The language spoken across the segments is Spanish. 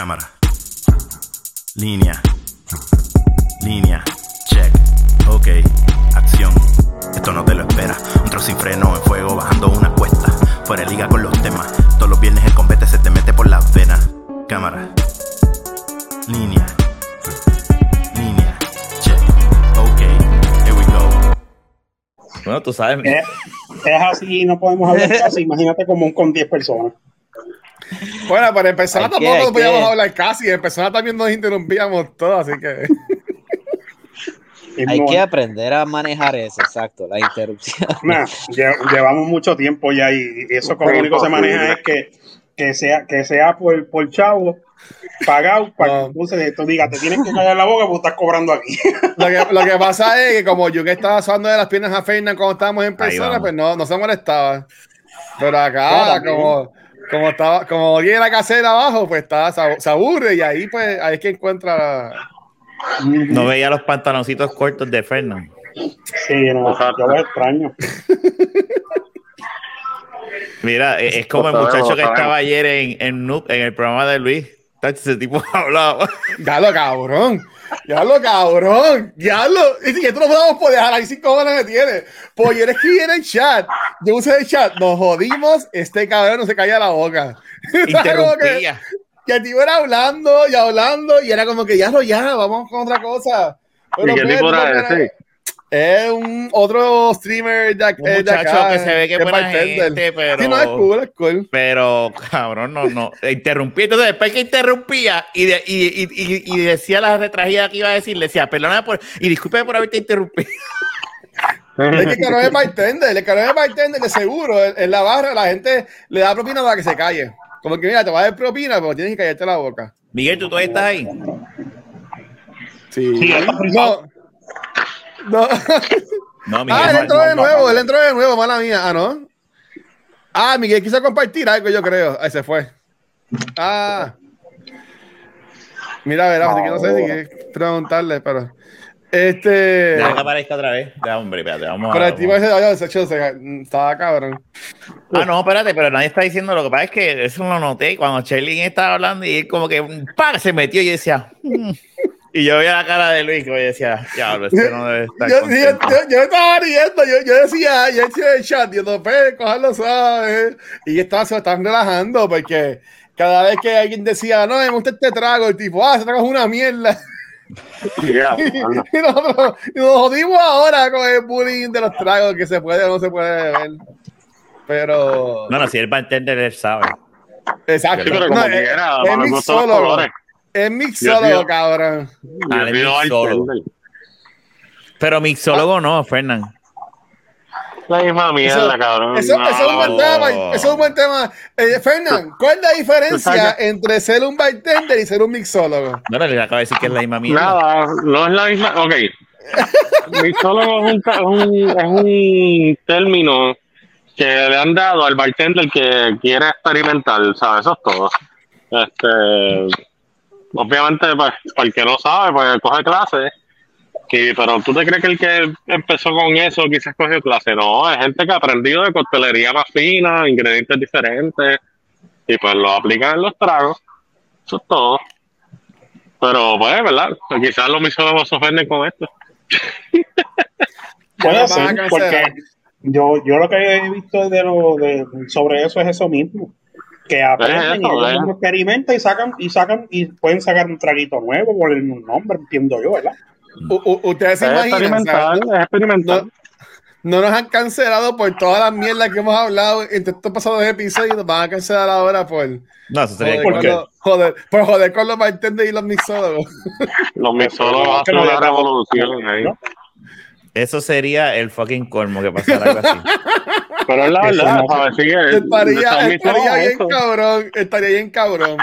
Cámara. Línea. Línea. Check. Ok. Acción. Esto no te lo espera. Un trozo sin freno en fuego bajando una cuesta. Fuera de liga con los temas. Todos los viernes el combate se te mete por las venas. Cámara. Línea. Línea. Check. Ok. Here we go. Bueno, tú sabes. Es, es así, no podemos hablar casi. Imagínate como con 10 personas. Bueno, para empezar Hay que- tampoco hay podíamos que- hablar casi. En persona también nos interrumpíamos todos, así que. Hay que aprender a manejar eso, exacto, la interrupción. Nah, lle- llevamos mucho tiempo ya y eso como único se maneja es que, que sea que sea por, por chavo pagado para No. que entonces tú digas te tienes que callar la boca porque estás cobrando aquí. Lo que, lo que pasa es que como yo que estaba suando de las piernas a Fernan cuando estábamos en persona, pues no, no se molestaba. Pero acá, como, como estaba, como viene la casera abajo, pues está, se, aburre y ahí pues ahí es que encuentra. No veía los pantaloncitos cortos de Fernando. Sí, no, yo lo extraño. Mira, es, es como el muchacho que estaba ayer en, en, Noob, en el programa de Luis. Ese tipo hablaba. Ya lo cabrón. Ya lo cabrón. Ya lo. Y que esto no podemos poder dejar ahí cinco horas que tiene. Pues yo le escribí en el chat. Yo usé el chat. Nos jodimos. Este cabrón no se calla la boca. Como que- Interrumpía. que el tipo era hablando y hablando y era como que ya lo ya, vamos con otra cosa. Pero, ¿Y qué pues, tipo era ese? Es un otro streamer de, Un eh, de muchacho acá, que se ve que es buena gente, pero. Sí, no, es cool, es cool. Pero, cabrón, no, no. Interrumpía. Entonces, después que interrumpía y, de- y, y, y, y decía la retragida que iba a decir, le decía, perdona por. Y disculpe por haberte interrumpido. Es que el cabrón es bartender, el cabrón es bartender de seguro. En, la barra la gente le da propina para que se calle. Como que mira, te va a dar propina, pero tienes que callarte la boca. Miguel, ¿tú todavía estás ahí? Sí. Sí, no. No. No, Miguel. Ah, él no- entró no- de no- nuevo, no. él entró de nuevo, mala mía. Ah, ¿no? Ah, Miguel quiso compartir algo, yo creo. Ahí se fue. Ah. Mira, verás, así que no sé si quieres preguntarle, pero. Este. Deja que aparezca otra vez. Ya, hombre, espérate, vamos Pero a el tipo ese oye, se estaba cabrón. Ah, no, espérate, pero nadie está diciendo lo que pasa es que eso lo noté cuando Sherlyn estaba hablando y él como que ¡pam! se metió y yo decía "Mm". Y yo veía la cara de Luis que yo decía diablo, este no debe estar Yo, yo, contento". yo, yo estaba riendo, yo, yo decía, yo decía en el chat, yo no pues, cogerlo suave. Y estaba, se están relajando porque cada vez que alguien decía, no, me gusta este trago, el tipo, ah, ese trago es una mierda. Ya, y, nosotros, y nos jodimos ahora con el bullying de los tragos que se puede o no se puede beber. Pero. No, no, si el bartender él sabe. exacto. Sí, pero No, como es, quiera, los mixólogo. colores. Es mixólogo, cabrón. Ah, es mixólogo. Pero mixólogo no, Fernán. La misma mierda, cabrón. Eso, No, eso es un buen no. tema. Eso es un buen tema. Eh, Fernán, ¿cuál es la diferencia entre ser un bartender y ser un mixólogo? No, le acabo de decir que es la misma mierda. Nada, no es la misma. Ok. Mixólogo es un, ta- es un, es un término que le han dado al bartender que quiere experimentar, ¿sabes? Eso es todo. Este, obviamente, pues, para el que no sabe, pues coge clases. Y, pero tú te crees que el que empezó con eso quizás cogió clase. No, es gente que ha aprendido de coctelería más fina, ingredientes diferentes, y pues lo aplican en los tragos. Eso es todo. Pero, pues, ¿verdad? Quizás los misólogos se ofenden con esto. Puede ser, porque yo, yo lo que he visto de lo, de, sobre eso es eso mismo. Que aprenden eso, y ellos es. mismos experimentan y sacan, y sacan, y pueden sacar un traguito nuevo por el nombre, entiendo yo, ¿verdad? U- u- ustedes se Es imaginan, experimental, ¿sabes? es experimental. No, no nos han cancelado por todas las mierdas que hemos hablado entre estos pasados episodios. Nos van a cancelar ahora por No, eso sería joder, ¿por con qué? los, joder, por joder con los bartenders y los mixólogos. Los que hacen no una revolución ahí. ¿no? Eso sería el fucking colmo que pasara algo así. Pero es la verdad, Estaría, estaría bien eso. cabrón, estaría bien cabrón.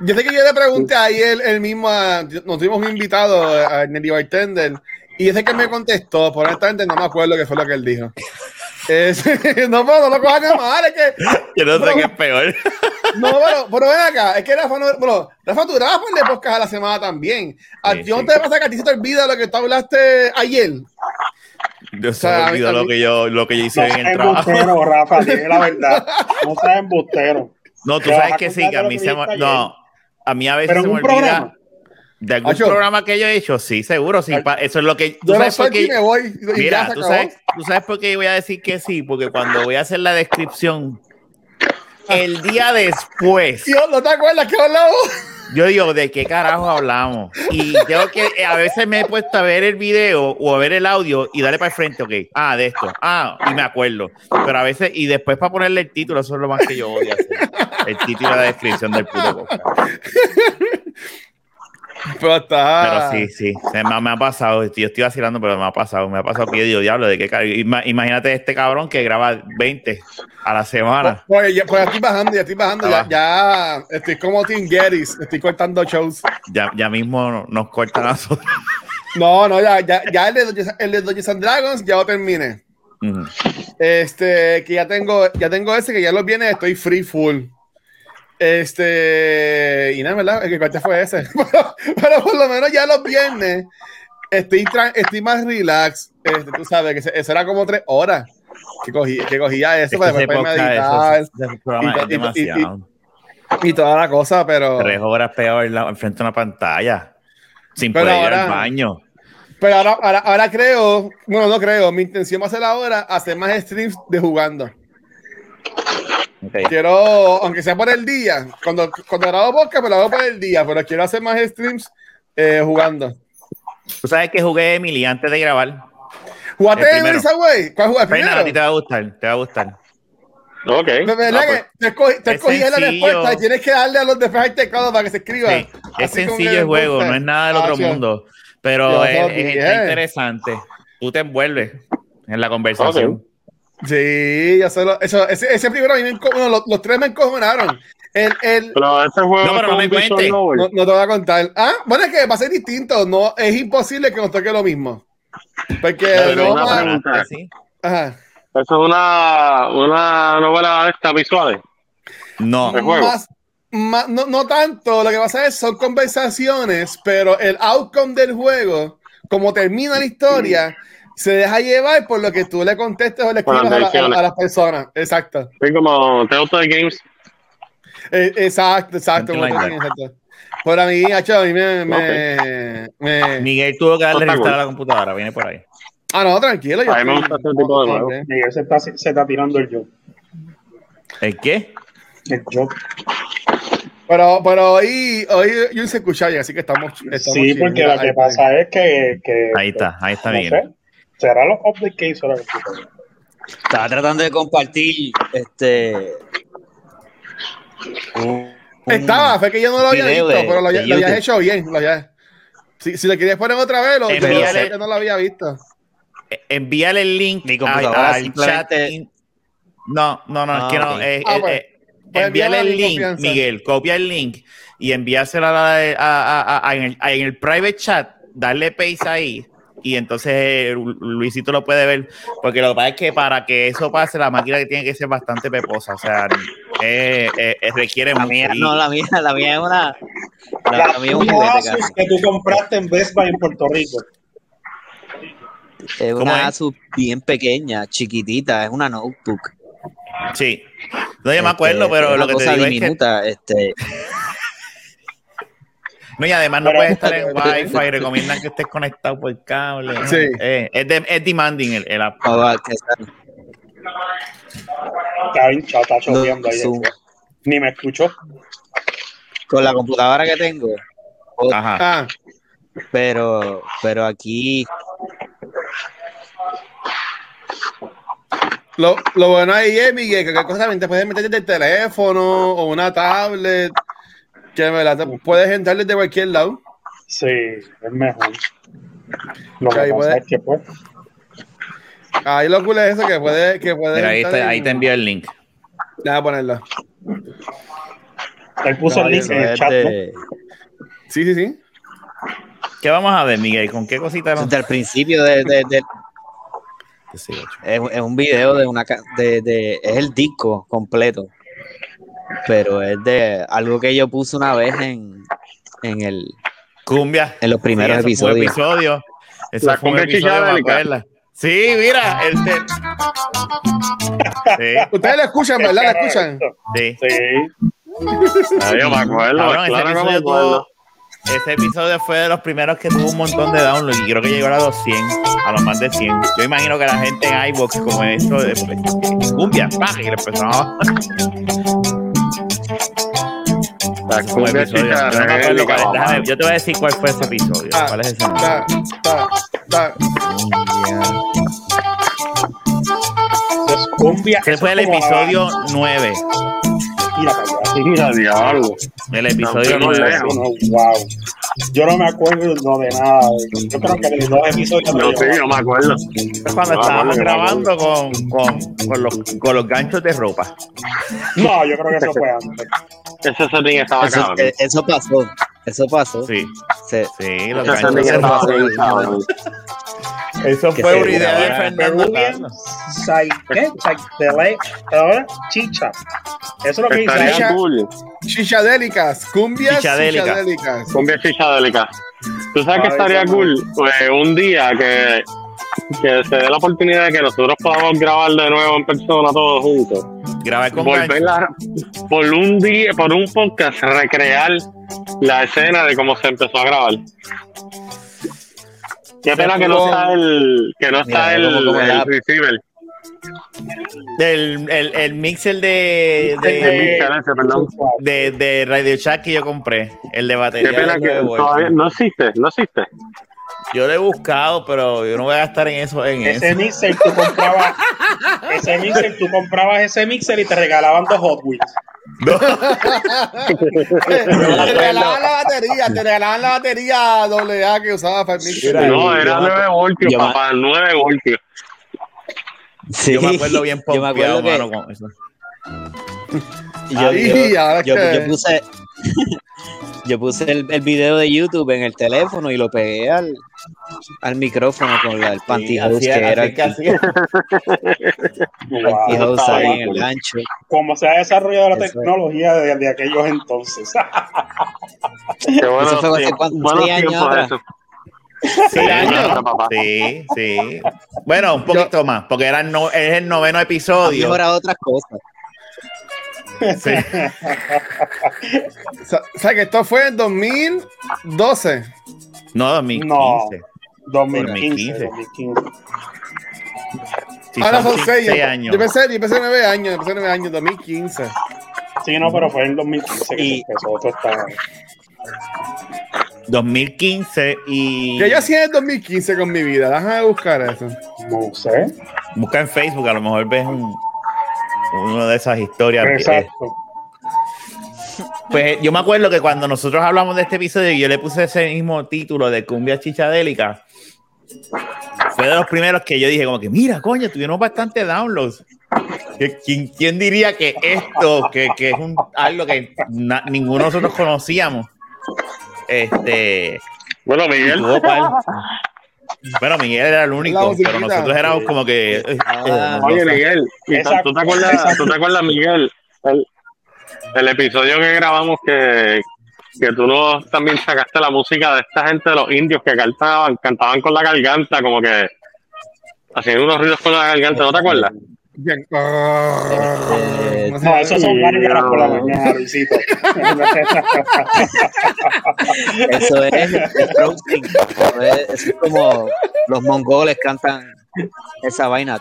Yo sé que yo le pregunté ayer el mismo, a- nos tuvimos un invitado a Nelly Bartender y ese que me contestó, por honestamente no me acuerdo qué fue lo que él dijo. Es- no, pero no lo cojan a mal, es que Yo no sé qué es peor. No, pero, pero ven acá, es que Rafa, no, bueno, Rafa, tú grabas por el podcast a la semana también. ¿A Sí, ti no sí. te pasa que a ti se te olvida lo que tú hablaste ayer? Yo se sea, mí- olvidó lo que yo, lo que yo hice No en seas el trabajo. embustero, Rafa, dime la verdad. No seas embustero. No, tú sabes que sí, que de a mí que se me, no, a mí a veces Pero se me un olvida. programa. De algún programa que yo he hecho, sí, seguro. Sí, pa- eso es lo que. ¿tú Yo no sabes me voy. y ya Mira, se ¿tú acabó. sabes, tú sabes por qué voy a decir que sí, porque cuando voy a hacer la descripción, el día después, Tío, ¿no te acuerdas que hablamos? yo digo, ¿de qué carajo hablamos? Y tengo que, a veces me he puesto a ver el video o a ver el audio y darle para el frente, ok, ah, de esto, ah, y me acuerdo. Pero a veces, y después para ponerle el título, eso es lo más que yo odio hacer. El título de la descripción del puto podcast. Pero está. Pero sí, sí, se me, me ha pasado, yo estoy vacilando, pero me ha pasado, me ha pasado que yo digo, diablo, ¿de qué Imagínate este cabrón que graba 20 a la semana. Pues ya, pues ya estoy bajando, ya estoy bajando. Ya, ya estoy como Tim Geddes, estoy cortando shows. Ya, ya mismo nos cortan a nosotros. No, no, ya, ya, ya el de Dungeons- el de Dungeons and Dragons ya lo terminé. Ujú. Este, que ya tengo, ya tengo ese que ya los viene, estoy free full. Este, y nada, ¿verdad? El que corté fue ese. pero, pero por lo menos ya los viernes estoy, estoy más relax. Este, tú sabes que eso era como tres horas que, cogí, que cogía eso Es para después meditar ese- ese programa y- y- y- y toda la cosa, pero, Tres horas la- enfrente de una pantalla. Sin Pero poder ir al ahora- baño. pero ahora, ahora, ahora creo, bueno, no creo, mi intención va a ser ahora hacer más streams de jugando. Quiero, aunque sea por el día, cuando, cuando grabo podcast, pues lo hago por el día, pero quiero hacer más streams eh, jugando. Tú sabes que jugué Emily antes de grabar. ¿Jugaste primero. Subway? ¿Cuál jugaste Fernan, a ti te va a gustar, te va a gustar. Ok. Pues, que te escogí, te es escogí la respuesta y tienes que darle a los de el teclado para que se escriba. Sí, es sencillo el juego, gusta. no es nada del otro mundo. Pero es, interesante. Tú te envuelves en la conversación. Sí, ya solo, eso, ese, ese primero a mí me enco- bueno, los, los tres me encojonaron. El, el, Pero este juego No, pero es no me visual novel. no, no te voy a contar. Ah, bueno, es que va a ser distinto. No, es imposible que nos toque lo mismo. Porque no una va- pregunta. ¿Sí? Ajá. Eso es una, una novela de visuales. No. Más, más- no, no tanto, lo que pasa es son conversaciones, pero el outcome del juego, como termina la historia, se deja llevar por lo que tú le contestes o le escribas a, la- a- decisiones. a las personas. Exacto. Es como Telltale Games. Eh, exacto, exacto. Exacto. Por a mí, hacho, a mí me, me- me- Miguel tuvo que darle a cool. la computadora, viene por ahí. Ah, no, tranquilo. yo A mí me gusta este tipo de juegos. Miguel se está, se está tirando el yo. ¿El qué? El yo. Pero, pero hoy, hoy yo se escucha bien, así que estamos. estamos Sí, porque lo que pasa es que. que Ahí está, ahí está no Miguel. sé, será los updates que hizo la computadora. Estaba tratando de compartir este. un- Estaba, fue que yo no lo había visto, de- pero lo, lo habías hecho bien. Lo si, si lo querías poner otra vez, lo, yo Envíale- no lo había visto. Eh, Envíale el link Mi computadora al- chat. No, no, no, Ah, es que no. ok. eh, Ah, eh, pues, eh, pues envíale el link, confianza. Miguel, copia el link y envíaselo a la- a- a- a- a- en, el, a- en el private chat, darle paste ahí y entonces Luisito lo puede ver, porque lo que pasa es que para que eso pase, la máquina tiene que ser bastante peposa, o sea, eh, eh, eh, requiere La mucho. mía, no, la mía, la mía es una. La, La la mía es un juguete Asus casi. que tú compraste en Best Buy en Puerto Rico. Es ¿Cómo una es? Asus bien pequeña, chiquitita, es una notebook. Sí. No, yo me Este, acuerdo, es pero una lo que te digo es que diminuta, este, No, y además no puedes estar en Wi-Fi, recomiendan que estés conectado por cable. ¿no? Sí. Eh, es, de- es demanding el, el app. alcanzar Está hinchado, está ahí. Zoom. Ni me escuchó. con la computadora que tengo. Ajá. Ah, Pero, pero aquí lo, lo bueno ahí es, Miguel, que cualquier cosa también te puedes meter desde el teléfono o una tablet, que puedes entrar desde cualquier lado. Sí, es mejor. Lo que Ahí puede- es que, pues, Ahí lo cool es eso, que puedes que puedes Mira, ahí, está- en- ahí te envío el link. Déjame ponerlo. él puso el link en el chat, ¿no? de- Sí, sí, sí. ¿Qué vamos a ver, Miguel? ¿Con qué cosita nos- desde el principio de, de- de- es, es un video de una ca- de, de- es el disco completo pero es de algo que yo puse una vez en en el Cumbia. en los primeros Sí, eso fue episodios episodio. Eso La fue un cumbia episodio. Sí, mira. Este... Sí, Ustedes lo escuchan, ¿verdad? ¿La escuchan? sí. Sí. Yo me acuerdo, Cabrón, ese claro que me episodio acuerdo. tuvo- ese episodio fue de los primeros que tuvo un montón de downloads y creo que llegó a los 100, a los más de 100. Yo imagino que la gente en iVoox, como esto de pues, cumbia, ¡pah! y le empezaba Episodio. Yo, no me acuerdo cuál- mamá. déjame- yo te voy a decir cuál fue ese episodio. Ah, ¿Cuál es ese nombre? Eso es cumbia. Ese fue el es episodio 9. Mira diablo. El episodio fuimos 9. lejos. No, wow. Yo no me acuerdo no, de nada. Yo creo que de dos episodios. No, sí, yo me acuerdo. Es cuando No, estábamos no, grabando con, con, con, los, con los ganchos de ropa. No, yo creo que eso fue antes. Ese setting estaba Eso, cabrón. eh, eso pasó. Eso pasó. Sí, Se- sí, los Ese setting estaba bien cabrón. Eso Que fue una idea de. Fernando Peruvian Carlos. Chicha. Eso es lo que dice Estaría ella. cool. Chichadélicas, cumbias Chichadélica. chichadélicas. Cumbia chichadélica. ¿Tú sabes que estaría cool? Pues un día que, que se dé la oportunidad de que nosotros podamos grabar de nuevo en persona todos juntos. Grabé con Volver ganchos. a, por un día, por un podcast, recrear la escena de cómo se empezó a grabar. Qué pena que no está el, que no está Mira, el, como- como el la- receiver. El, el, el mixer de, El de, mixer ese, perdón. de, de Radio Shack que yo compré. El de batería. Qué pena que todavía no existe, no existe. Yo lo he buscado, pero yo no voy a gastar en eso. En Ese eso. mixer tú comprabas, ese mixer tú comprabas ese mixer y te regalaban dos Hot Wheels. Te regalaban la batería, te regalaban la batería doble A que usaba para el mixer. No, era me- 9 voltios, papá, 9 voltios. Sí. Yo me acuerdo bien Yo me pompeado, acuerdo que- mano, con eso. yo, Ahí, yo- yo- que- yo puse yo puse el, el video de YouTube en el teléfono y lo pegué al, al micrófono con la, el pantyhose Sí, así- que era así. Wow. ahí en el gancho. Como se ha desarrollado la Eso tecnología de, de aquellos entonces. Qué Eso fue hace cuántos, años. Sí. Sí, sí. Bueno, un poquito más, porque era el no- es el noveno episodio. mejorado otras cosas. Sí. O sea, que esto fue en 2012. No, 2015. No. 2015. 2015. 2015. Sí, Ahora son sí, seis. seis años. Yo pensé, yo pensé nueve años, yo pensé nueve años, 2015. Sí, no, pero fue en 2015 que Y- se empezó. Esto está... 2015 y ¿Qué yo hacía en el 2015 con mi vida? Déjame buscar eso. No sé. busca en Facebook, a lo mejor ves un, una de esas historias. Eh, Exacto. Pues yo me acuerdo que cuando nosotros hablamos de este episodio yo le puse ese mismo título de Cumbia Chichadélica, fue de los primeros que yo dije como que, mira, coño, tuvieron bastante downloads. ¿Quién, quién diría que esto, que, que es un, algo que na- ninguno de nosotros conocíamos, este, Bueno, Miguel? Bueno, Miguel era el único, pero nosotros éramos como que... eh, eh, Ah, no oye. Miguel, ¿y Exacto, ¿tú, te acuerdas. ¿tú te acuerdas, Miguel? El, el episodio que grabamos que, que tú nos también sacaste la música de esta gente de los indios que cantaban, cantaban con la garganta, como que hacían unos ruidos con la garganta, ¿no te acuerdas? Bien. Eh, no esos son gárgaras por la mañana, Luisito. Eso es el roasting. Eso es, es como los mongoles cantan esa vaina.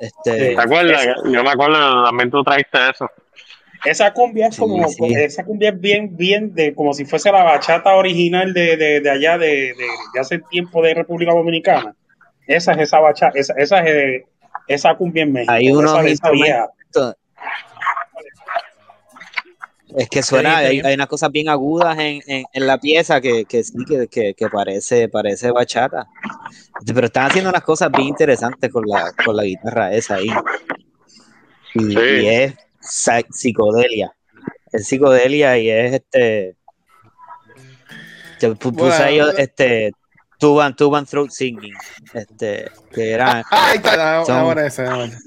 Este, ¿Te acuerdas? Yo me acuerdo, también tú traiste eso. Esa cumbia es como, Sí, sí. esa cumbia es bien, bien de, como si fuese la bachata original de, de, de allá de, de, de hace tiempo de República Dominicana. Esa es esa bachata, esa, esa es eh, esa cumbia en México. Hay unos instrumentos. Es que suena, hay, hay unas cosas bien agudas en, en, en la pieza que, que sí, que, que, que parece, parece bachata. Pero están haciendo unas cosas bien interesantes con la, con la guitarra esa ahí. Y, Sí. y es psicodelia. Es psicodelia y es este. Yo pu- puse Bueno, ahí bueno. este. Tuban, Tuban Throat Singing. Este. Que era. Ah, ahí está, la, Son- la esa, la buena.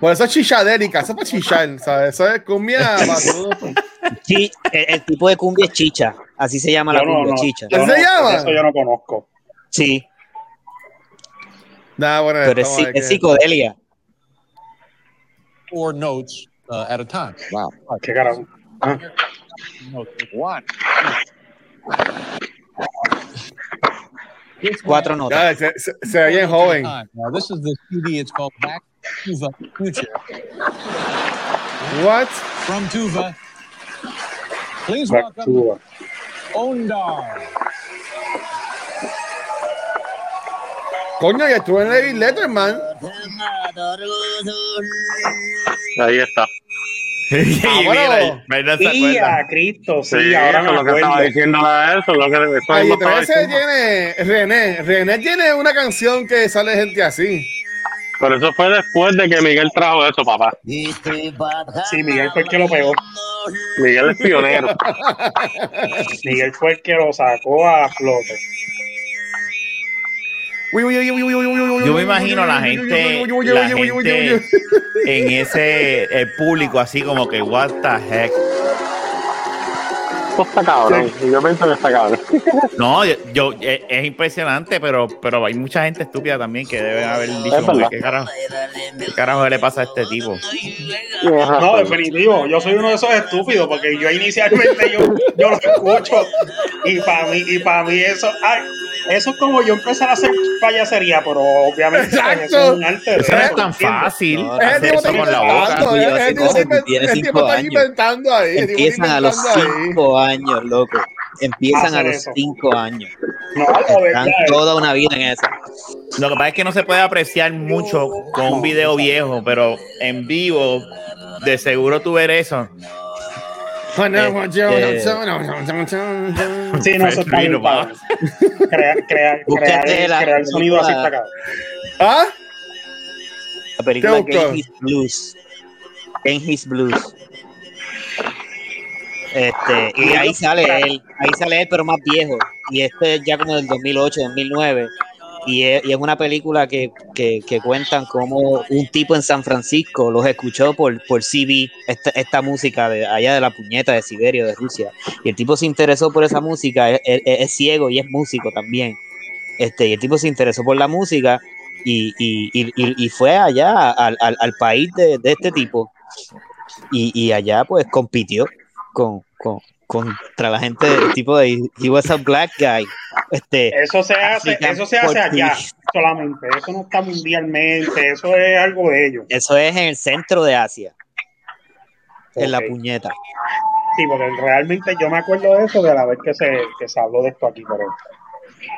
Por eso es chichadérica, eso es para chichar, ¿sabes? Eso es cumbia para todo. Chi- el, el tipo de cumbia es chicha. Así se llama la Yo no, cumbia, no, chicha. ¿Qué no- se llama? Eso yo no conozco. Sí, Nada, bueno, pero es, es psicodelia. or notes uh, at a time. Wow. Qué carajo. Ah, One. Cuatro notas. Ya, se, se, se ve bien joven. Now, this is the CD. It's called Back to the Future. What? From Tuva. Please back welcome uh, Ondar. Coño, y estuve en David Letterman. Ahí está. y Ah, bueno. mira, y acuerda. a Cristo, sí, Sí, ahora me lo que estaba diciendo a eso, lo que eso estaba 13 diciendo. tiene René. René tiene una canción que sale gente así. Pero eso fue después de que Miguel trajo eso, papá. Sí, Miguel fue el que lo pegó. Miguel es pionero. Miguel fue el que lo sacó a flote. Yo me imagino la gente, la gente en ese el público así como que what the heck. Esto está cabrón. Y Yo pienso que está cabrón. No, yo, yo- es, es impresionante, pero pero hay mucha gente estúpida también que debe haber dicho Es que. ¿qué carajo, qué carajo le pasa a este tipo. No, definitivo, yo soy uno de esos estúpidos porque yo inicialmente yo, yo lo escucho y para mí y para mí eso ay, eso es como yo empezar a hacer payasería, pero obviamente Exacto. eso es un arte. Eso no es tan fácil No, invent- el tipo cinco está inventando ahí. Empiezan a los cinco años, loco. Empiezan a los eso. cinco años. No, lo Están toda una vida en eso. Lo que pasa es que no se puede apreciar mucho con un video viejo, pero en vivo de seguro tú ver eso. Sí, no, eso está bien. Crear, crear, crear, la crear sonido así está cabrón. ¿Ah? La película. Game His Blues. Game His Blues. Este, y ahí sale él, ahí sale él, pero más viejo. Y este es ya como del 2008, 2009. Y es, y es una película que, que, que cuentan como un tipo en San Francisco los escuchó por, por CB, esta, esta música de allá de la puñeta de Siberia, de Rusia. Y el tipo se interesó por esa música, es, es- es ciego y es músico también. Este, y el tipo se interesó por la música y, y, y, y- y fue allá al, al, al país de, de este tipo y, y allá pues compitió con, con, contra la gente del tipo de he was a black guy este Eso se hace, eso se hace allá solamente. Eso no está mundialmente, eso es algo de ellos. eso es en el centro de Asia en la puñeta Sí, porque realmente yo me acuerdo de eso de la vez que se, que se habló de esto aquí, pero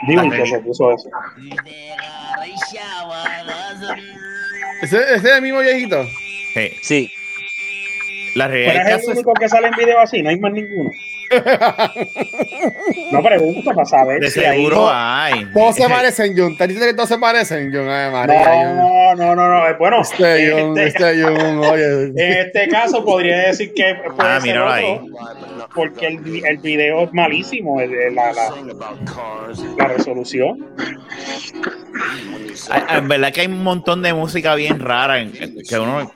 digo que se puso eso. ¿Ese, ese es el mismo viejito? Sí. sí La realidad es el único que sale en video así, no hay más ninguno. No pregunto para saber de si hay- seguro hay. Todos se parecen, Jun. ¿Te dices que todos se parecen, Jun? Ay, María. No, no, no, no. Bueno, Este Jun, este- este Jun, oye. en este caso podría decir que puede Ah, ser míralo otro, ahí. porque el, el video es malísimo, el- el- la, la, la resolución. En verdad que hay un montón de música bien rara en- que uno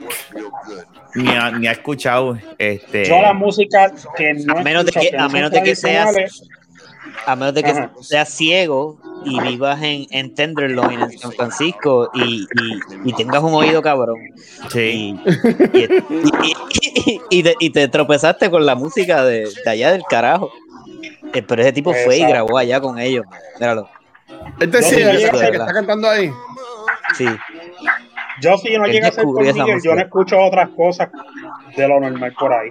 ni ha, ni ha escuchado. Este, Yo la música que no A menos de escucho, que- a menos de que seas- a menos de que Ajá. seas ciego y vivas en, en Tenderloin en San Francisco y, y, y tengas un oído cabrón sí. y, y, y- y- y te, y te tropezaste con la música de, de allá del carajo. Eh, Pero ese tipo fue y grabó allá con ellos. Míralo. Este sí, el que está cantando ahí. Sí. Yo si no llega a ser por Miguel, yo no escucho otras cosas de lo normal por ahí.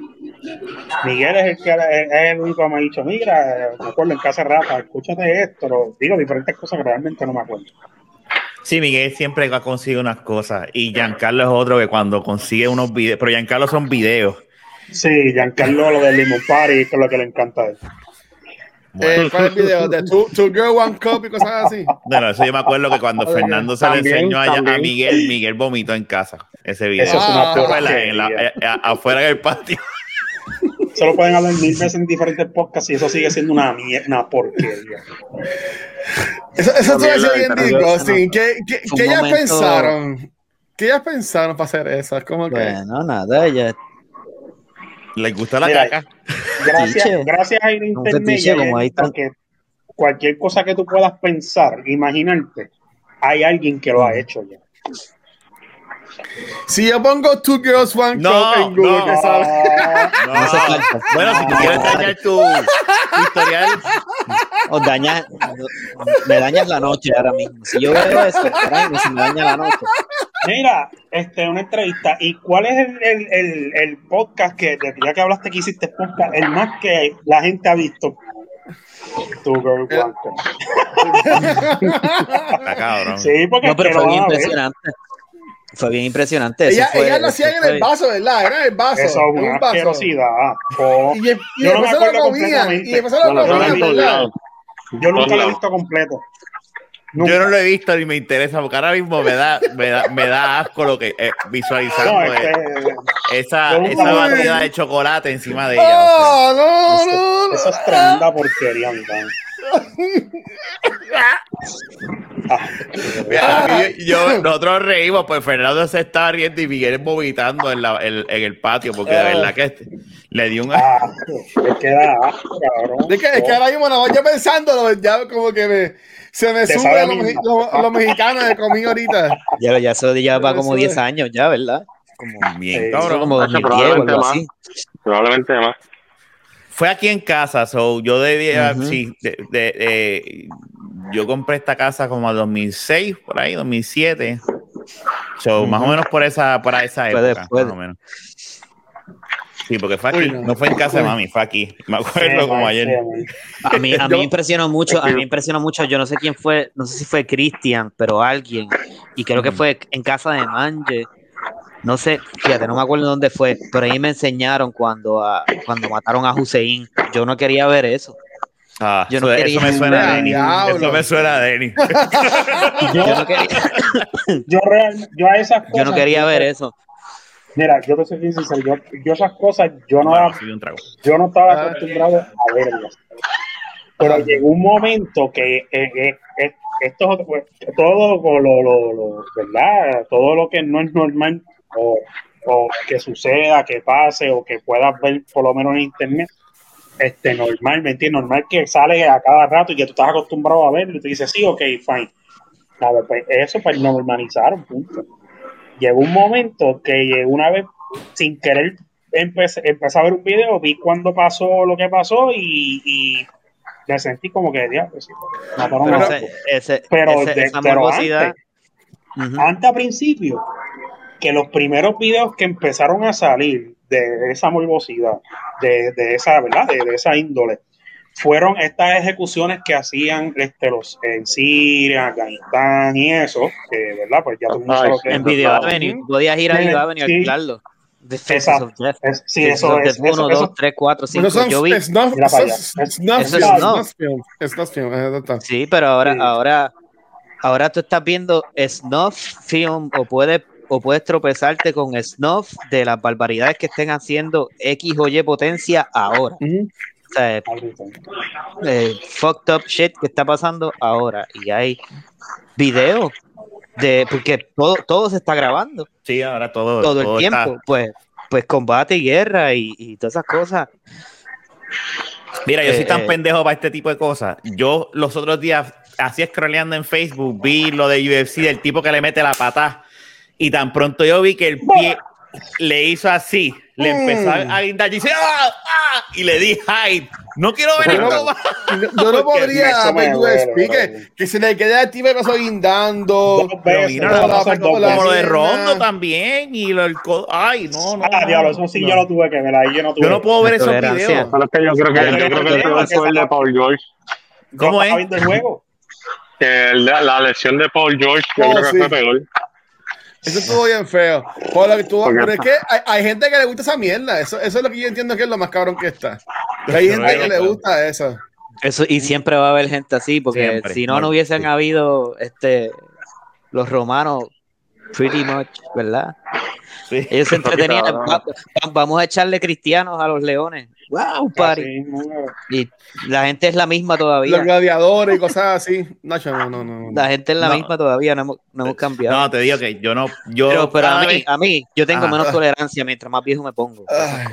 Miguel es el que es el único que me ha dicho, mira, me acuerdo en casa rapa, escúchate esto, lo- digo diferentes cosas que realmente no me acuerdo. Sí, Miguel siempre conseguir unas cosas. Y Giancarlo es otro que cuando consigue unos videos, pero Giancarlo son videos. Sí, Giancarlo, lo del Limon Party, es lo que le encanta a él. Eh, ¿Cuál es el video? De two, two Girl, One Cup y cosas así. Bueno, eso yo me acuerdo que cuando. Fernando se le También, enseñó a. Miguel, Miguel vomitó en casa. Ese video. Eso es una Ah, ¿Te acuerdas? En la- eh, afuera del patio. Se lo pueden hablar mil veces en diferentes podcasts y eso sigue siendo una mierda, una porquería. Eso, eso la bien guitarra. disgusting. ¿Qué, qué, qué ellas momento- pensaron? ¿Qué ellas pensaron para hacer eso? Es como que. Bueno, nada, ya. ¿Les gusta la Mira, caca? Gracias, gracias a internet fetiche, y a como ahí está. que cualquier cosa que tú puedas pensar, imaginarte, hay alguien que lo ha hecho ya. Si yo pongo Two Girls One No, Cup en Google, no. ¿qué sale? No. Bueno, si tú quieres dañar tu, tu historial, O dañas, me dañas la noche ahora mismo. Si yo veo eso, mismo se me daña la noche. Mira, este, una entrevista. ¿Y cuál es el, el, el, el podcast que, de- ya que hablaste que hiciste podcast, el más que la gente ha visto? Tu Girl One Cup. está cabrón. Sí, porque No, pero fue bien impresionante. Fue bien impresionante. Eso Ella, fue- ella lo hacía en el vaso, ¿verdad? Era en el vaso. Eso es una un vaso. asquerosidad. Oh, Y, y Yo no me acuerdo completamente. Y después lo no. yo nunca lo he visto completo. Yo no lo he visto ni me interesa, porque ahora mismo me da, me da, me da asco lo que eh, visualizando No, esa, esa batida de chocolate encima de ella. o Oh, no, no, no. eso es tremenda porquería, mi pan. Yo, nosotros reímos, pues Fernando se estaba riendo y Miguel vomitando en, la, en, en el patio, porque de verdad que este- le dio un... ah, es que da asco, cabrón. Es que, es que ahora mismo, no, yo pensándolo, ya como que me, se me sube sabe a lo, mí. mexi- lo- lo mexicano que comí ahorita. Ya, ya eso ya va como Eso 10 es. años ya, ¿verdad? Como, Bien, Sí, eso cabrón. como Hacho, 2010 o probablemente más. Probablemente más. Fue aquí en casa, so yo debía, Ujú. sí, de- de- eh, yo compré esta casa como a 2006, por ahí, 2007. So, más o menos por esa, para esa época, después. más o menos. Sí, porque fue aquí, Uy, no. no. fue en casa de mami, fue aquí. Me acuerdo Sí, como ayer. A mí, a mí Yo- me impresionó mucho, a mí me impresionó mucho, yo no sé quién fue, no sé si fue Cristian, pero alguien, y creo que fue en casa de Manje, no sé, fíjate, no me acuerdo dónde fue, pero ahí me enseñaron cuando, a- cuando mataron a Hussein, yo no quería ver eso, Ah, Yo no eso, quería- eso me suena a Ah, Denny. Eso me suena a Denny. yo no quería, Yo, real- yo a esas cosas. yo no quería ver eso, Mira, yo te soy bien sincero. Yo, yo esas cosas, yo no, Bueno, sí, un trago. yo no estaba Ah. acostumbrado a verlas. Pero llegó un momento que eh, eh, eh, esto es otro- pues, todo lo, lo, lo- lo- ¿verdad? Todo lo que no es normal o, o que suceda, que pase o que puedas ver por lo menos en internet, este normal, ¿me entiendes? Normal que sale a cada rato y que tú estás acostumbrado a verlo y tú dices, sí, ok, fine. A ver, pues, eso pues normalizaron, punto. Llegó un momento que una vez sin querer empecé, empecé a ver un video, vi cuando pasó lo que pasó y, y me sentí como que, diablo, sí, mataron Pero a ese, otro". ese- Pero ese- de- esa pero antes, ujú. antes a principio, que los primeros videos que empezaron a salir de esa morbosidad, de, de esa, ¿verdad? De, de esa índole, fueron estas ejecuciones que hacían este, los en Siria, Afganistán y eso, que, ¿verdad? Pues ya que en Video. Avenue, podías ir a Sí, Video Avenue a sí. alquilarlo, The Faces Exacto. of Death, Es- sí, eso of es. Death Eso, 1, eso, 2, 3, 4, 5, Bueno, son yo vi, es snuff. eh, está. Sí, pero ahora, Sí. ahora, ahora tú estás viendo snuff film o puedes o puedes tropezarte con snuff de las barbaridades que estén haciendo X o Y potencia ahora. Ujú. O sea, ahorita. eh, fucked up shit que está pasando ahora. Y hay videos de porque todo, todo se está grabando Sí, ahora todo, todo el tiempo. está- Pues, pues combate y guerra y, y todas esas cosas. Mira, yo soy Eh, tan eh. pendejo para este tipo de cosas. Yo los otros días, así scrolleando en Facebook, vi lo de UFC del tipo que le mete la pata. Y tan pronto yo vi que el pie le hizo así, le Mm. empezó a guindar y dice ¡Ah! ¡Ah! y le di hype. No quiero ver Pero- esto más. Yo no podría eso me ver que, que se le quede al tipo de paso guindando. Veces, mira, eso pasó la- dos la- Como lo de. Rondo también. Y lo, el co- Ay, no, no. Ah, no, diablo, eso sí no. yo lo tuve que ver. Ahí yo no tuve Yo no puedo ver esos videos. Pero es que yo creo que, Pero yo creo que eso fue el de Paul George. ¿Cómo es? viendo el juego. La, la lesión de Paul George, yo Oh, creo que sí. fue peor. Eso estuvo bien feo. Por lo que tuvo- Porque- pero es que hay, hay gente que le gusta esa mierda. Eso, eso es lo que yo entiendo que es lo más cabrón que está. Que hay gente que le gusta eso. Eso, y siempre va a haber gente así, porque Siempre, si no, no hubiesen sí. habido este los romanos, pretty much, ¿verdad? Sí. Ellos se entretenían. Va- va- vamos a echarle cristianos a los leones. ¡Wow, party! Y la gente es la misma Los todavía. gladiadores y cosas así. No, no, no. no. La gente es la No. misma todavía, no hemos, no hemos cambiado. No, te digo que yo no. Yo pero pero a mí, vez- a mí, yo tengo Ajá. menos tolerancia mientras más viejo me pongo. Ay,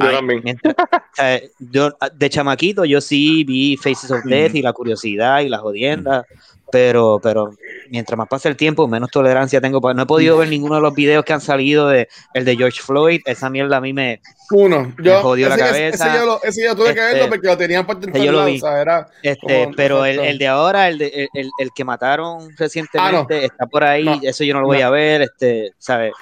Yo Ay, también. Mientras- sea, yo, de chamaquito, yo sí vi Faces of Death y la curiosidad y la jodienda, pero, pero mientras más pasa el tiempo, menos tolerancia tengo. No he podido ver ninguno de los videos que han salido de el de George Floyd. Esa mierda a mí me, Uno. Yo, jodió la cabeza. Ese, yo, lo- ese yo tuve que Este, verlo porque lo tenían por ese yo lo vi. o sea, era Este, como- pero el, el de ahora, el, de, el, el- el que mataron recientemente, está por ahí, No. eso yo no lo voy No. a ver, este, ¿sabes?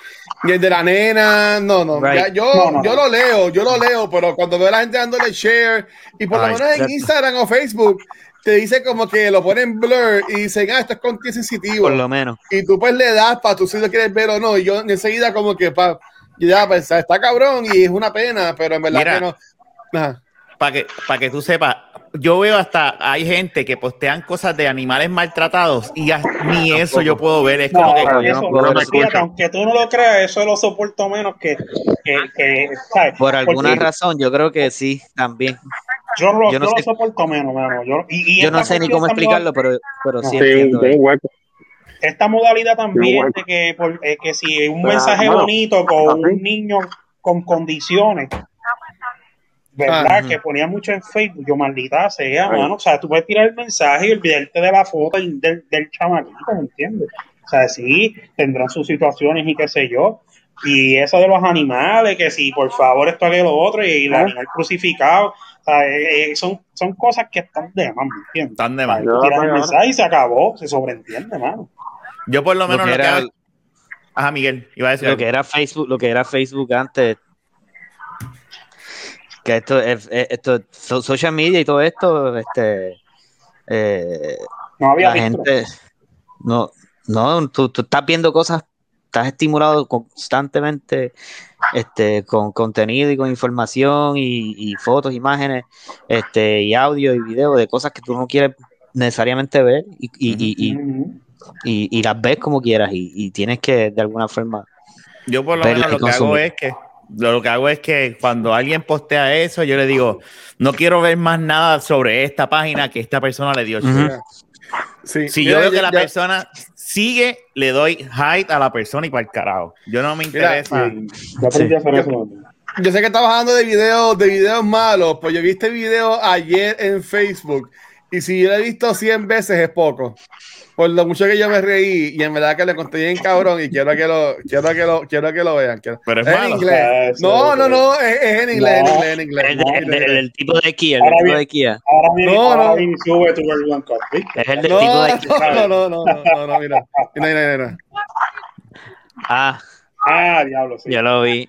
Y el de la nena, no, no. Right. Ya, yo, No, no, yo no. lo leo, yo lo leo, pero cuando veo a la gente dándole share, y por lo menos en. Instagram o Facebook, te dice como que lo ponen blur y dicen, ah, esto es contigo sensitivo. Por lo menos. Y tú pues le das para tú si lo quieres ver o no. Y yo enseguida como que pa, y ya pensar, está cabrón y es una pena, pero en verdad Mira. que no. Para que, para que tú sepas, yo veo hasta, hay gente que postean cosas de animales maltratados y ya ni eso yo puedo ver. Es como No, que, yo no puedo aunque tú no lo creas, eso lo soporto menos que, que, que, ¿sabes? Por alguna Porque razón, yo creo que sí, también. Yo, lo, yo yo no lo sé- soporto menos, mano. Yo, y, y Yo no sé ni cómo explicarlo, pero, pero sí. Sí, entiendo. esta modalidad también de que, por- eh, que si un Pero, mensaje bonito con así. un niño con condiciones, ¿verdad? Ah, que ponía mucho en Facebook, yo maldita sea, Ay. mano. O sea, tú puedes tirar el mensaje y olvidarte de la foto y del, del chamaquito, ¿me entiendes? O sea, sí, tendrán sus situaciones y qué sé yo. Y eso de los animales, que si por favor esto que lo otro, y el Ah. animal crucificado, o sea, eh, eh, son, son cosas que están de más, ¿me entiendes? Están de más. tiras el mensaje y se acabó, se sobreentiende, mano. yo por lo menos lo que era- Ajá, Miguel, iba a decir lo algo. que era Facebook, lo que era Facebook antes. Que esto es es- esto so- social media y todo esto, este eh, No había la visto. gente no, no, tú, tú estás viendo cosas, estás estimulado constantemente este con contenido y con información y, y fotos, imágenes, este, y audio y video de cosas que tú no quieres necesariamente ver y, y, y, y- las ves como quieras y, tienes que de alguna forma Yo por lo menos lo que hago es que lo, que hago es que cuando alguien postea eso, yo le digo, no quiero ver más nada sobre esta página que esta persona le dio. Ujú. share". Sí. Si Mira, yo veo que la ya- persona sigue, le doy height a la persona y para el carajo. Yo no me Mira, interesa. Sí, yo sé que estabas hablando de videos, de videos malos, pues yo vi este video ayer en Facebook y si yo lo he visto 100 veces es poco. Por lo mucho que yo me reí y en verdad que le conté bien cabrón y quiero que lo, quiero que lo, quiero que lo vean. quiero- Pero es en malo. inglés. Eso, No, no, eso. no, es, es en inglés, en No. inglés, en inglés. El, el- el- el tipo de Kia, el Ahora tipo bien. de Kia. Ahora viene, No, ahora no. sube tu One Cup, ¿viste? Es el del No, tipo de no, Kia. no, no, no, no, no, no, mira. Mira, mira, mira. Ah, Ah, diablo, sí. yo lo vi.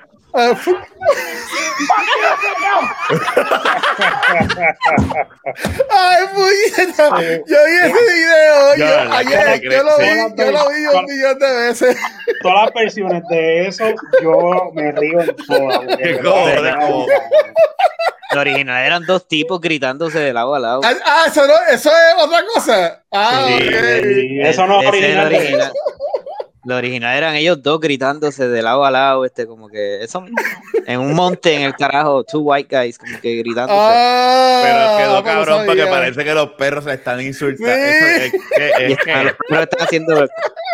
Ah, fu- Ay, puñeta. Yo vi ese video. Yo, Yo, ayer, yo lo vi, yo lo vi un millón de veces. Todas las versiones de eso, yo me río en todas. El original eran dos tipos gritándose de lado a lado. Ah, ah, eso, no, eso es otra cosa. Ah, Sí, ok. Sí, eso no es original. el de original. eso. Lo original eran ellos dos gritándose de lado a lado, este, como que eso. En un monte en el carajo, two white guys, como que gritándose. Ah, Pero quedó pero cabrón porque parece que los perros se están insultando. Sí. Es que- es los perros están haciendo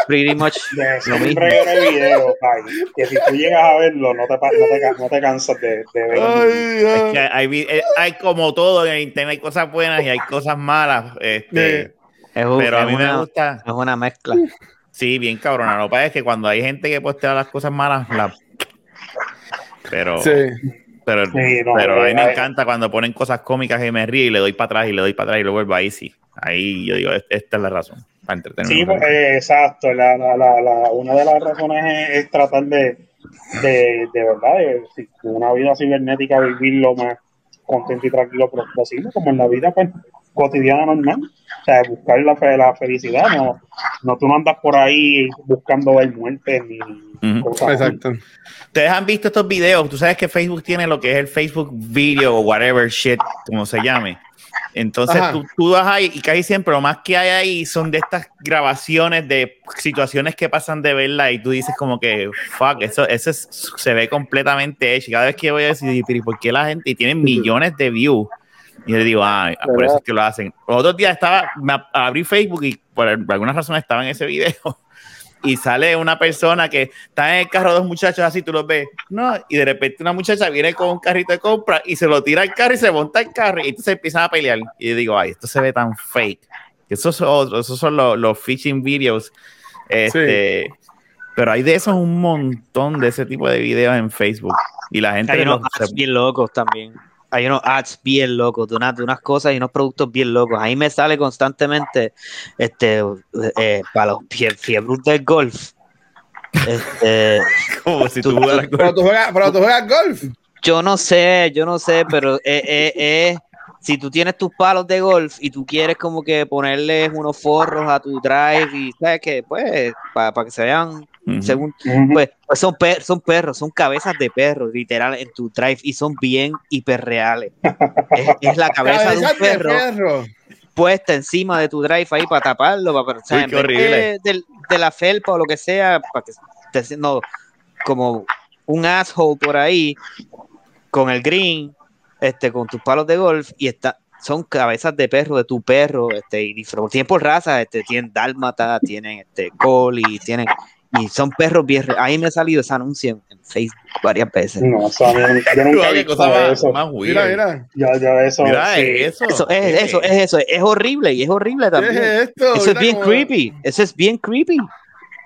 pretty much lo mismo. de video, Pai, que si tú llegas a verlo, no te, pa- no te, ca- no te cansas de, de verlo. Es que hay, vi- eh, hay como todo en el internet, hay cosas buenas y hay cosas malas. Este, Es, un- pero a mí me gusta, es una mezcla. Sí, bien cabrona. Lo que pasa es que cuando hay gente que postea las cosas malas, la- pero, Sí. pero, Sí, no, pero a mí me eh. encanta cuando ponen cosas cómicas y me río y le doy para atrás y le doy para atrás y lo vuelvo ahí, sí. Ahí yo digo, esta es la razón, para entretenerme. Sí, pues, eh, exacto. La, la, la, la- una de las razones es, es tratar de, de, de verdad, de, si- una vida cibernética, vivir lo más contento y tranquilo posible, como en la vida pues, cotidiana normal. O sea, buscar la, fe- la felicidad. No, no, tú no andas por ahí buscando ver muerte ni cosas así. Exacto. Ustedes han visto estos videos, tú sabes que Facebook tiene lo que es el Facebook Video o whatever shit, como se llame, Entonces tú, tú vas ahí y casi siempre lo más que hay ahí son de estas grabaciones de situaciones que pasan de verla y tú dices como que, fuck, eso, eso es- se ve completamente hecho. Y cada vez que voy a decir, pero ¿y por qué la gente y tienen millones de views? Y yo le digo, ah, por eso es que lo hacen. Los otros días estaba, me ab- abrí Facebook y por alguna razón estaba en ese video y sale una persona que está en el carro, dos muchachos así, tú los ves, no, y de repente una muchacha viene con un carrito de compra y se lo tira al carro y se monta el carro y entonces empiezan a pelear. Y yo digo, ay, esto se ve tan fake. Esos son, otros, esos son los, los phishing videos. Este, Pero hay de esos un montón de ese tipo de videos en Facebook. Y la gente Hay unos los- bien locos también. Hay unos ads bien locos de, unas- de unas cosas y unos productos bien locos. Ahí me sale constantemente este eh, para los fie- fiebres del golf. Este, como si tú- tú jugaras Pero tú juegas, pero tú juegas golf. yo no sé, yo no sé, pero eh, eh, eh, si tú tienes tus palos de golf y tú quieres como que ponerles unos forros a tu drive y sabes que pues para que se vean Ujú. según Ujú. pues, pues son, per- son perros, son cabezas de perros, literal, en tu drive y son bien hiperreales. Es, es la cabeza de un de perro puesta encima de tu drive ahí para taparlo, para, o sea, Uy, en qué vez horrible. de, la felpa o lo que sea, para que esté no, como un asshole por ahí con el green, este, con tus palos de golf y está, son cabezas de perro de tu perro, este, y diferentes tienen por raza, este, tienen dálmata, tienen este collie, tienen y son perros bien, ahí me ha salido ese anuncio en, en Facebook varias veces. No, eso a mí nunca- yo nunca he visto cosa más, eso. más weird. Mira, mira. Yo, yo eso, Mira sí. eso. Eso es, eso es eso, es horrible y es horrible ¿Qué también. es esto? Eso es Mira bien como- creepy. Eso es bien creepy.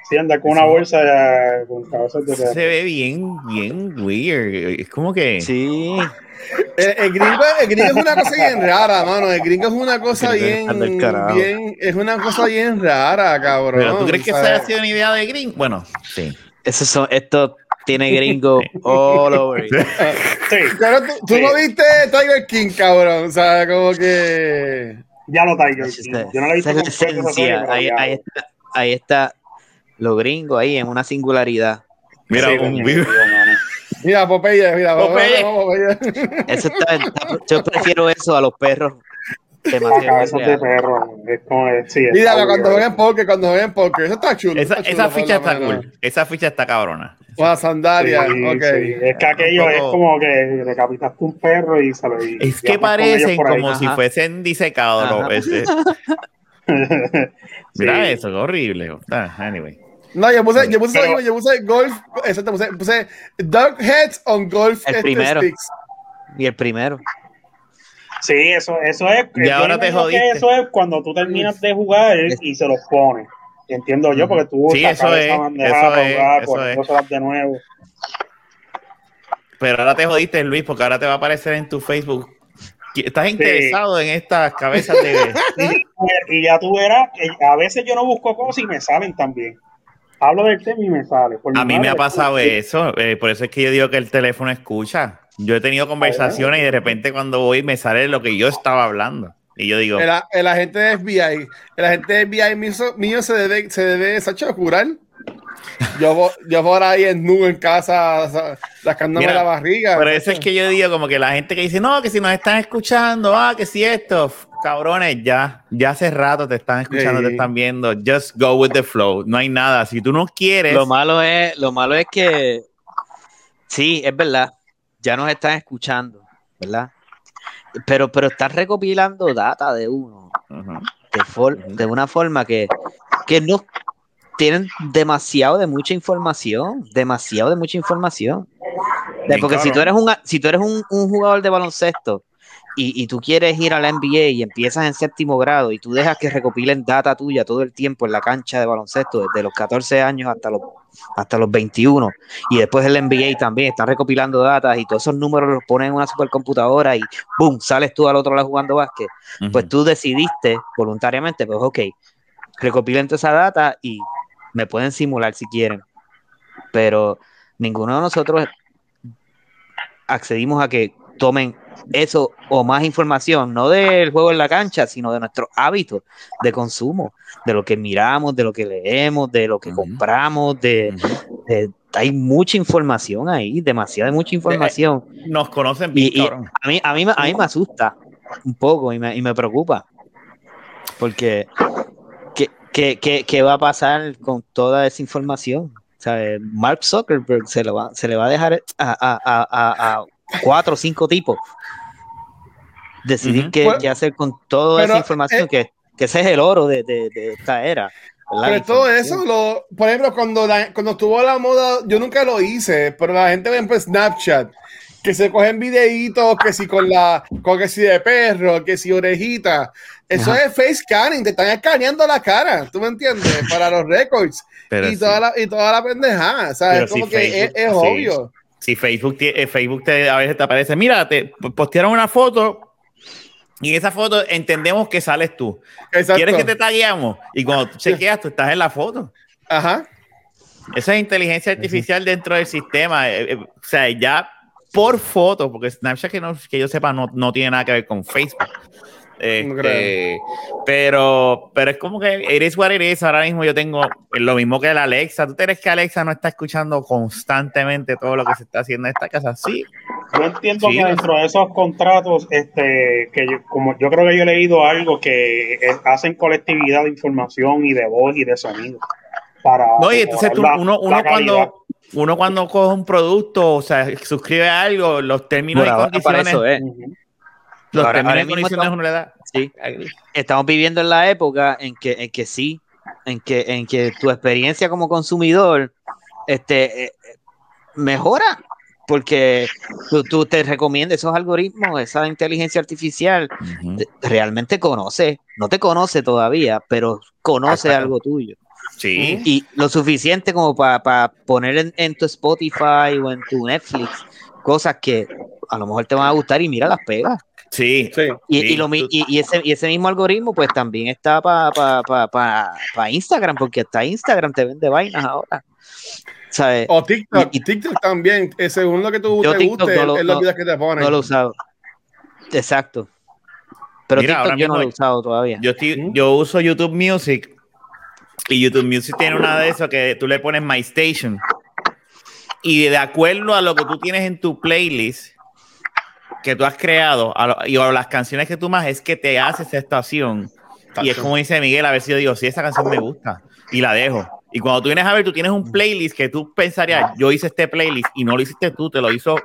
Sí, anda con una bolsa eh, con cabezas de Se ve bien, bien weird. Es como que. Sí. El, el gringo, el gringo es una cosa bien rara, mano. El gringo es una cosa gringo bien, bien, es una cosa bien rara, cabrón. Pero tú crees que esa sea, ha sido una idea de Green? Bueno, sí. Eso son, esto tiene gringo all over. it. Sí, Pero tú, tú Sí. no viste Tiger King, cabrón. O sea, como que. ya lo Tiger Esa King. Yo no la he esa visto es la esa esencia. Ahí, ya- ahí está, ahí está lo gringo ahí en una singularidad. Mira, Sí, un video. Mira, Popeye, mira, Popeye. vamos, Popeye. Eso está, está- yo prefiero eso a los perros. Ah, Demasiado cabezas de perro. Es como, sí, weird. cuando jueguen poker, cuando jueguen poker. Eso está chulo. Esa, está chulo, esa por ficha está cool. Esa ficha está cabrona. O la sandalia, Sí, ok. sí. Es que aquello es como que decapitaste un perro y se lo y- Es que parecen como si fuesen disecados. los- ese- Mira Sí. eso, qué horrible. Ah, anyway. No, yo puse, yo puse, Pero- yo puse golf, exacto, puse, puse dog heads on golf El este, primero. sticks. Y el primero. Sí, eso, eso es. Y yo ahora te jodiste. Eso es cuando tú terminas de jugar y se los pones. Entiendo yo, porque tú Sí, eso es, esa bandeja eso para es, jugar, eso poniéndoselas de nuevo. Pero ahora te jodiste, Luis, porque ahora te va a aparecer en tu Facebook. ¿Estás interesado en estas cabezas de.? Y, y ya tú verás, a veces yo no busco cosas y me salen también. Hablo del tema y me sale. Por A mí me ha pasado sí. eso, eh, por eso es que yo digo que el teléfono escucha. Yo he tenido conversaciones y de repente cuando voy me sale lo que yo estaba hablando. Y yo digo, El, el agente de FBI, el agente de FBI mío, mío se debe, se debe, Sacho, curar. Yo, yo por ahí en nudo en casa, sa- rascándome Mira, la barriga. Por eso es que yo digo como que la gente que dice, no, que si nos están escuchando, ah, que si esto, cabrones, ya, ya hace rato te están escuchando, Sí. te están viendo, just go with the flow, no hay nada, si tú no quieres, Lo malo es, lo malo es que sí, es verdad, ya nos están escuchando, ¿verdad? Pero, pero están recopilando data de uno, de, for- de una forma que, que no tienen demasiado de mucha información, demasiado de mucha información. Bien porque si tú eres un, si tú eres un, un jugador de baloncesto y, y tú quieres ir a la NBA y empiezas en séptimo grado y tú dejas que recopilen data tuya todo el tiempo en la cancha de baloncesto, desde los 14 años hasta los, hasta los 21, y después el NBA también están recopilando datos y todos esos números los ponen en una supercomputadora y ¡boom! sales tú al otro lado jugando básquet. Pues tú decidiste voluntariamente, pues ok, recopilen toda esa data y me pueden simular si quieren. Pero ninguno de nosotros accedimos a que tomen eso o más información, no del juego en la cancha, sino de nuestros hábitos de consumo, de lo que miramos, de lo que leemos, de lo que compramos, de, hay mucha información ahí, demasiada mucha información. nos conocen bien, Y, a mí, a mí, me- a mí me asusta, un poco y me, y me preocupa. Porque, ¿qué, qué, qué, qué va a pasar con toda esa información? ¿Sabe? Mark Zuckerberg se, lo va, se le va a dejar a cuatro o cinco tipos decidir Ujú. qué, Pues- qué hacer con toda pero, esa información, eh, que, que ese es el oro de, de- de esta era. Pero todo eso, lo, por ejemplo, cuando, la- cuando estuvo la moda, yo nunca lo hice, pero la gente ve en Snapchat que se cogen videitos, que si con la, con que si de perro, que si orejita. Eso Ajá. es face scanning, te están escaneando la cara, ¿tú me entiendes? Para los récords Pero y, sí. toda la, y toda la pendejada, Es como que Facebook, es, es sí. obvio. Si Facebook, eh, Facebook te, a veces te aparece, mira, te postearon una foto y en esa foto entendemos que sales tú. Exacto. ¿Quieres que te tagueamos? Y cuando tú chequeas, tú estás en la foto. Ajá. Esa es inteligencia artificial dentro del sistema. eh, eh, o sea, ya por foto, porque Snapchat, que, no, que yo sepa, no, no tiene nada que ver con Facebook. Este, No pero, pero es como que eres what it is. Ahora mismo yo tengo lo mismo que la Alexa. ¿Tú crees que Alexa no está escuchando constantemente todo lo que se está haciendo en esta casa? Sí. Yo entiendo Sí, que dentro de esos contratos, este, que yo, como yo creo que yo he leído algo que eh, hacen colectividad de información y de voz y de sonido para No, y entonces tú- mejorar la- uno, uno la calidad. cuando uno cuando coge un producto, o sea, suscribe a algo, los términos Por y condiciones, eso es. Los Ahora- ahora mismo estamos- uno le da. Sí. Estamos viviendo en la época en que, en que sí, en que, en que tu experiencia como consumidor este, eh, mejora, porque tú, tú te recomiendas esos algoritmos, esa inteligencia artificial, te- realmente conoce, no te conoce todavía, pero conoce algo tuyo. Sí. Y lo suficiente como para poner en, en tu Spotify o en tu Netflix cosas que a lo mejor te van a gustar y mira las pegas. Sí. Sí. Y, Sí, y lo, mi- tú- y, y ese, y ese mismo algoritmo, pues también está para pa, pa, pa, pa Instagram, porque hasta Instagram te vende vainas ahora. ¿Sabes? O TikTok, Y- y- TikTok también, eh, según lo que tú Yo te guste, no lo- es los no- videos que te ponen. No lo he usado. Exacto. Pero Mira, TikTok ahora yo no lo he usado todavía. Yo, estoy- yo uso YouTube Music y YouTube Music tiene una de esas que tú le pones My Station y de acuerdo a lo que tú tienes en tu playlist que tú has creado a lo- y a las canciones que tú más es que te hace esa estación y es como dice Miguel a ver si yo digo si esa canción me gusta y la dejo y cuando tú vienes a ver tú tienes un playlist que tú pensarías yo hice este playlist y no lo hiciste tú te lo hizo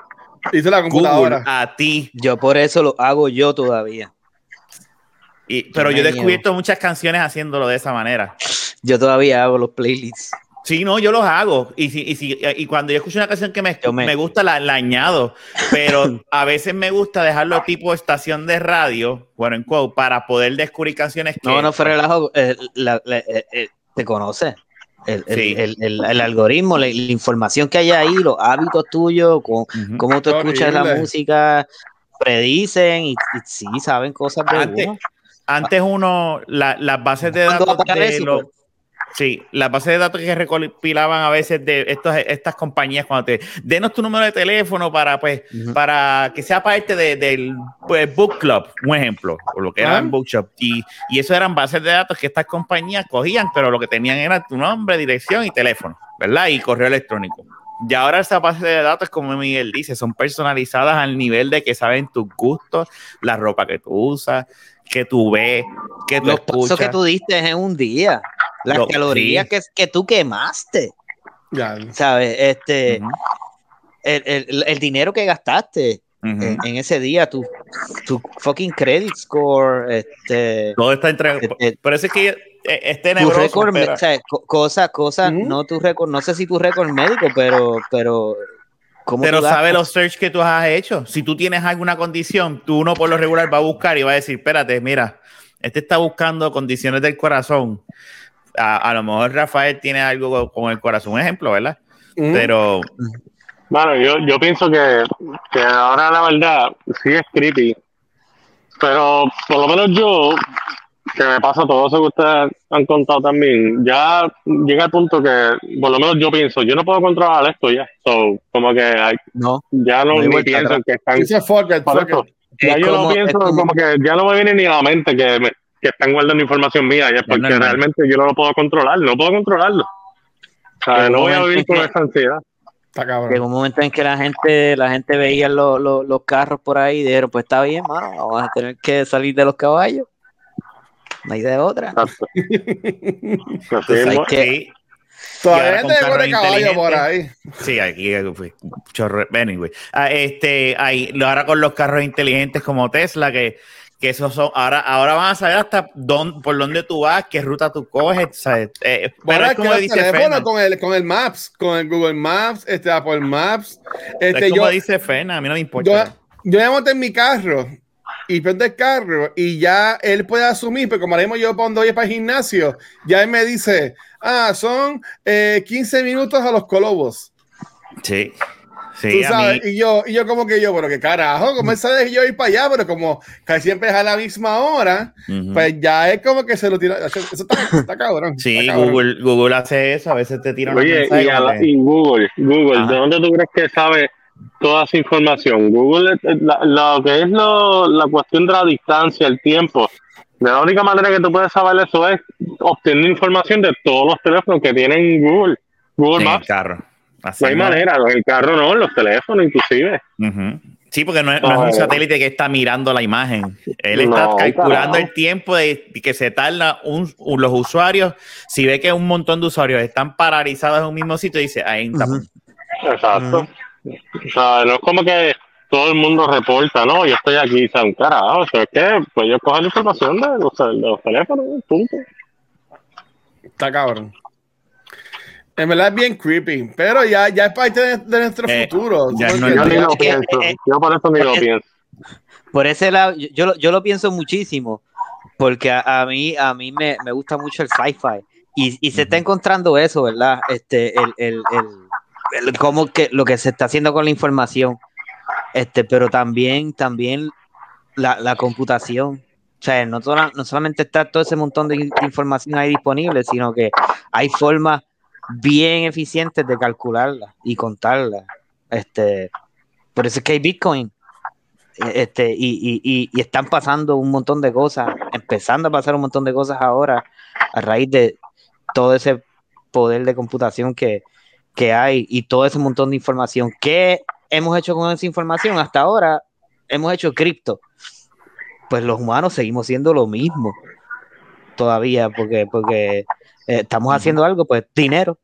Hice la Google computadora. a ti Yo por eso lo hago yo todavía. y, pero yo he descubierto muchas canciones haciéndolo de esa manera Yo todavía hago los playlists. Sí, no, yo los hago. Y, si, y, si, y cuando yo escucho una canción que me, me- me gusta, la, la añado. Pero a veces me gusta dejarlo tipo estación de radio, bueno, en quote, para poder descubrir canciones que. No, no fue relajo. eh, la- la- eh, eh, te conoce. El, el- Sí. el- el- el algoritmo, la, la información que hay ahí, los hábitos tuyos, con, cómo tú escuchas la música, predicen y, y sí saben cosas de Antes, uno. antes uno, la- las bases de ¿Cuándo datos de eso, los- pues? Sí, las bases de datos que recopilaban a veces de estos, estas compañías cuando te denos tu número de teléfono para pues para que sea parte de- del pues, book club, un ejemplo, o lo que era Ah. en bookshop y, y eso eran bases de datos que estas compañías cogían, pero lo que tenían era tu nombre, dirección y teléfono, ¿verdad? Y correo electrónico. Y ahora esas bases de datos, como Miguel dice, son personalizadas al nivel de que saben tus gustos, la ropa que tú usas, que tú ves, que tú Los escuchas. que tú diste en un día, las Lo- calorías sí. que, que tú quemaste, Ya. ¿sabes? Este, el, el- el dinero que gastaste ujú. en, en ese día, tu, tu fucking credit score, este, Todo está entre. Eh, eh, Por eso es que eh, es tu tenebroso. récord, o sea, co- cosas, cosas, no tu récord, no sé si tu récord médico, pero, pero, ¿cómo Pero sabe los search que tú has hecho. Si tú tienes alguna condición, tú uno por lo regular va a buscar y va a decir, espérate, mira, este está buscando condiciones del corazón. A, a lo mejor Rafael tiene algo con el corazón, un ejemplo, ¿verdad? Mm. Pero Bueno, yo, yo pienso que, que ahora la verdad sí es creepy, pero por lo menos yo, que me pasa todo eso que ustedes han contado también, ya llega al punto que por lo menos yo pienso, yo no puedo controlar esto ya, so, como que hay- No, ya no, ni pienso atrás. que están... Dice fuck it, fuck ya Es yo como- no pienso, como- como que ya no me viene ni a la mente que, me- que están guardando información mía, ya, porque normal. realmente yo no lo puedo controlar, no puedo controlarlo. O sea, no voy a vivir con que- esa ansiedad. Llegó un momento en que la gente, la gente veía lo- lo- los carros por ahí y dijeron, pues está bien, mano, vamos a tener que salir de los caballos. No hay de otra. Exacto. Así Hay que- Todavía que carros corre caballo por ahí. Sí, aquí eh, fue chorro. Anyway, Ah, este, ahí, lo- ahora con los carros inteligentes como Tesla, que, que esos son, ahora, ahora van a saber hasta dónde, por dónde tú vas, qué ruta tú coges. ¿sabes? Eh, pero Bueno, es es como dice teléfonos Fernan. con el, con el Maps, con el Google Maps, este Apple Maps. Este, es como yo, dice Fernan, a mí no me yo, importa. yo me monté en mi carro y prendo el carro y ya él puede asumir, pero como ahora mismo yo cuando voy para el gimnasio, ya él me dice, ah, son eh, 15 minutos a los colobos. Sí. Sí, a sabes, mí. y yo, y yo como que yo, pero qué carajo, como él sabe que yo ir para allá, pero como casi siempre es a la misma hora, pues ya es como que se lo tira. Eso está, está cabrón. Sí, está cabrón. Google, Google hace eso, a veces te tira una Oye, y, a la- y Google, Google, Ajá. ¿de dónde tú crees que sabe toda esa información? Google, la- lo que es lo- la cuestión de la distancia, el tiempo. De la única manera que tú puedes saber eso es obtener información de todos los teléfonos que tienen Google. Google Maps. carro. No hay manera, en el carro no, en los teléfonos inclusive. Sí, porque no es, no es No, un satélite que está mirando la imagen. Él está No, calculando carajo. el tiempo de que se tarda un, un- los usuarios. Si ve que un montón de usuarios están paralizados en un mismo sitio, dice, ahí está. Exacto. O sea, no es como que todo el mundo reporta, no, yo estoy aquí, o sea, un carajo, o sea, es que pues yo cojo la información de los, de los teléfonos, punto. Está cabrón. En verdad es bien creepy, pero ya, ya es parte de, de nuestro Eh, futuro. ya ¿tú no- Yo ni lo pienso, eh, eh, yo por eso ni lo pienso. Por ese lado, yo, yo, lo- yo lo pienso muchísimo, porque a, a mí, a mí me, me gusta mucho el sci-fi. Y, y se está encontrando eso, ¿verdad? Este, el, el, el, el- cómo que lo que se está haciendo con la información. Este, pero también, también la, la computación. O sea, no, toda- no solamente está todo ese montón de, in- de información ahí disponible, sino que hay formas bien eficientes de calcularla y contarla. Este, por eso es que hay Bitcoin. Este, y, y, y, están pasando un montón de cosas, empezando a pasar un montón de cosas ahora a raíz de todo ese poder de computación que, que hay y todo ese montón de información. ¿Qué hemos hecho con esa información? Hasta ahora hemos hecho cripto. Pues los humanos seguimos siendo lo mismo todavía, porque, porque eh, estamos haciendo algo, pues dinero,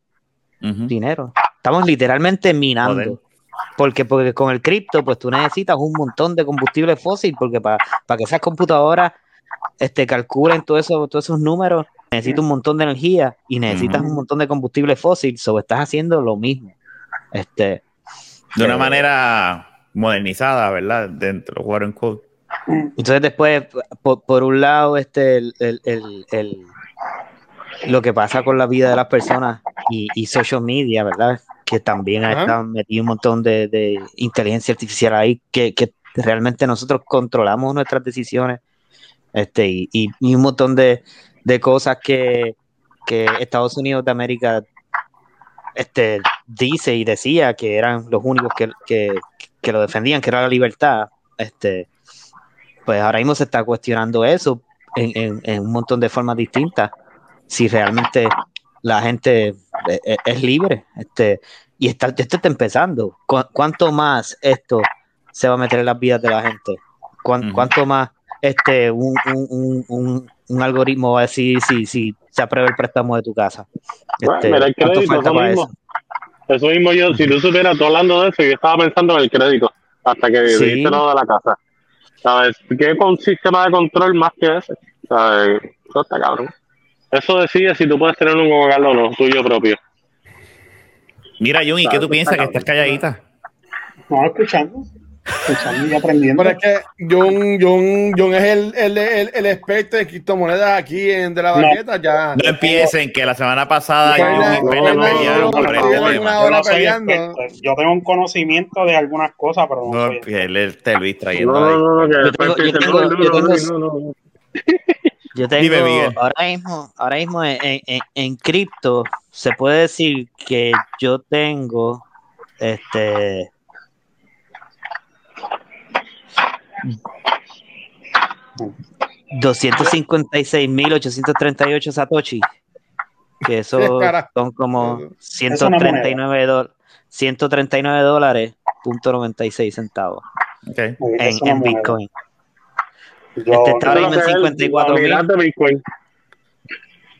dinero. Estamos literalmente minando. Joder. Porque, porque con el cripto, pues tú necesitas un montón de combustible fósil, porque para que esas computadoras este, calculen todo eso, todos esos números, necesitas un montón de energía y necesitas un montón de combustible fósil, so estás haciendo lo mismo. Este, De una Eh, manera modernizada, ¿verdad? Dentro, quote unquote. Entonces después, por, por un lado, este, el, el- el- el- lo que pasa con la vida de las personas y, y social media, ¿verdad? Que también Ajá. están metido un montón de, de inteligencia artificial ahí, que, que realmente nosotros controlamos nuestras decisiones, este, y, y- y un montón de, de cosas que, que Estados Unidos de América este, dice y decía que eran los únicos que, que, que lo defendían, que era la libertad. Este, pues ahora mismo se está cuestionando eso en, en- en un montón de formas distintas. Si realmente la gente eh, eh, es libre, este, y está, esto está empezando. ¿Cu- ¿Cuánto más esto se va a meter en las vidas de la gente? ¿Cuán- Ujú. ¿Cuánto más este un, un- un- un- un algoritmo va a decir si, si se aprueba el préstamo de tu casa? Bueno, Este, mira el ¿cuánto crédito, falta eso mismo. eso? Eso mismo yo, si tú supieras, tú hablando de eso, yo estaba pensando en el crédito, hasta que Sí. lo de la casa. ¿Sabes? ¿Qué con sistema de control más que ese? ¿Sabes? Eso está cabrón. Eso decide si tú puedes tener un hogar o no, tuyo propio. Mira, Jun, ¿y qué tú piensas que está estás calladita? No, escuchando. Escuchando y aprendiendo. Pero es que John, John, John es el, el, el, el experto de criptomonedas aquí en De la No. Baqueta. Ya. No empiecen, que la semana pasada No, no, no, pelearon no, por no, este no, tema. Yo no soy tengo un conocimiento de algunas cosas, pero no, No, soy experto. el, el, te Luis trayendo No, no, ahí. no, no, que Yo después tengo- yo empiecen, tengo- no, no, yo no, tengo- no, no. Yo tengo Dime, ahora mismo, ahora mismo en, en- en- en cripto se puede decir que yo tengo este $256,838 Satoshi. Que eso son como una 139 dólares. 139 dólares, punto 96 centavos Ok. en, en Bitcoin. Yo- Este está ahora mismo en es 54 la mil. unidad de Bitcoin.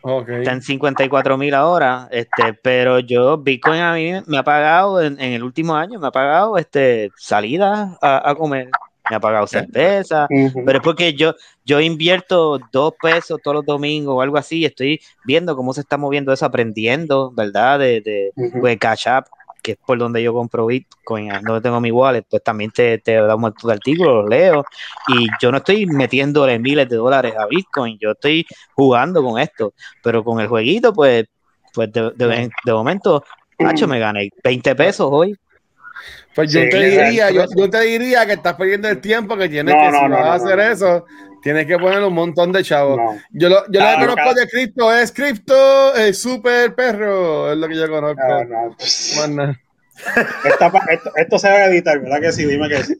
Ok. Está en 54 mil ahora, este, pero yo, Bitcoin a mí me ha pagado en, en el último año, me ha pagado este, salidas a, a comer, me ha pagado cerveza, Ujú. pero es porque yo, yo invierto dos pesos todos los domingos o algo así, y estoy viendo cómo se está moviendo eso, aprendiendo, ¿verdad? De, de Ujú. pues, Cash App, que es por donde yo compro Bitcoin, donde tengo mi wallet, pues también te, te da un montón de artículos, los leo, y yo no estoy metiéndole miles de dólares a Bitcoin, yo estoy jugando con esto, pero con el jueguito, pues, pues de, de- de momento, Nacho, me gané 20 pesos hoy. Pues yo Sí, te diría, yo, te diría que estás perdiendo el tiempo, que tienes No, que, no, si no, vas a hacer eso, tienes que poner un montón de chavos. Yo lo, yo lo que conozco de cripto es cripto, el super perro, es lo que yo conozco. Ah, no. Más nada. Esta esto, esto se va a editar, ¿verdad que sí? Dime que sí.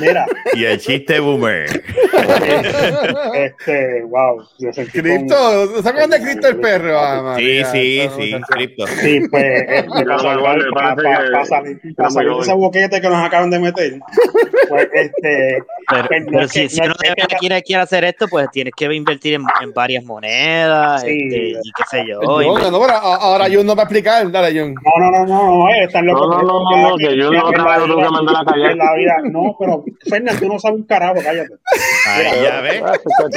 Mira, Y el chiste boomer. este, wow, yo Cripto, ¿se acuerdan de cripto el perro? Ah, Sí, sí, sí, cripto. Sí, pues, este, Ya, para salvar, para, para salir, salir ese boquete que nos acaban de meter, pues, este, Pero, Pues no pero es si, que- si no uno de que- verdad quiere, quiere hacer esto, pues tienes que invertir en, en varias monedas Sí. este, y qué sé yo. No, pero a- ahora Jun no va a explicar, dale Jun. no, no, no, no, no, eh, están No, locos. No, no, no, no, que yo no otra vez lo tengo que mandar a callar. En la vida, no, pero, Fernan, tú no sabes un carajo, cállate. Ahí ya ves.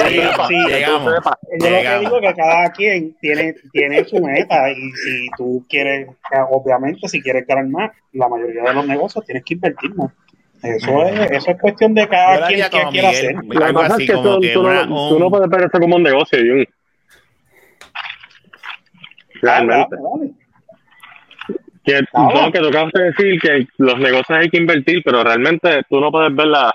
Llegamos, sí, llegamos. Yo lo que digo es que cada quien tiene, tiene su meta y si tú quieres, obviamente, si quieres ganar más, la mayoría de los negocios tienes que invertir más. Eso es, eso es cuestión de cada quien que quiera hacer. Lo que así es que como tú, no, un- tú no puedes ver esto como un negocio, Jun. Realmente. Que, no, que tocaste decir que los negocios hay que invertir, pero realmente tú no puedes ver las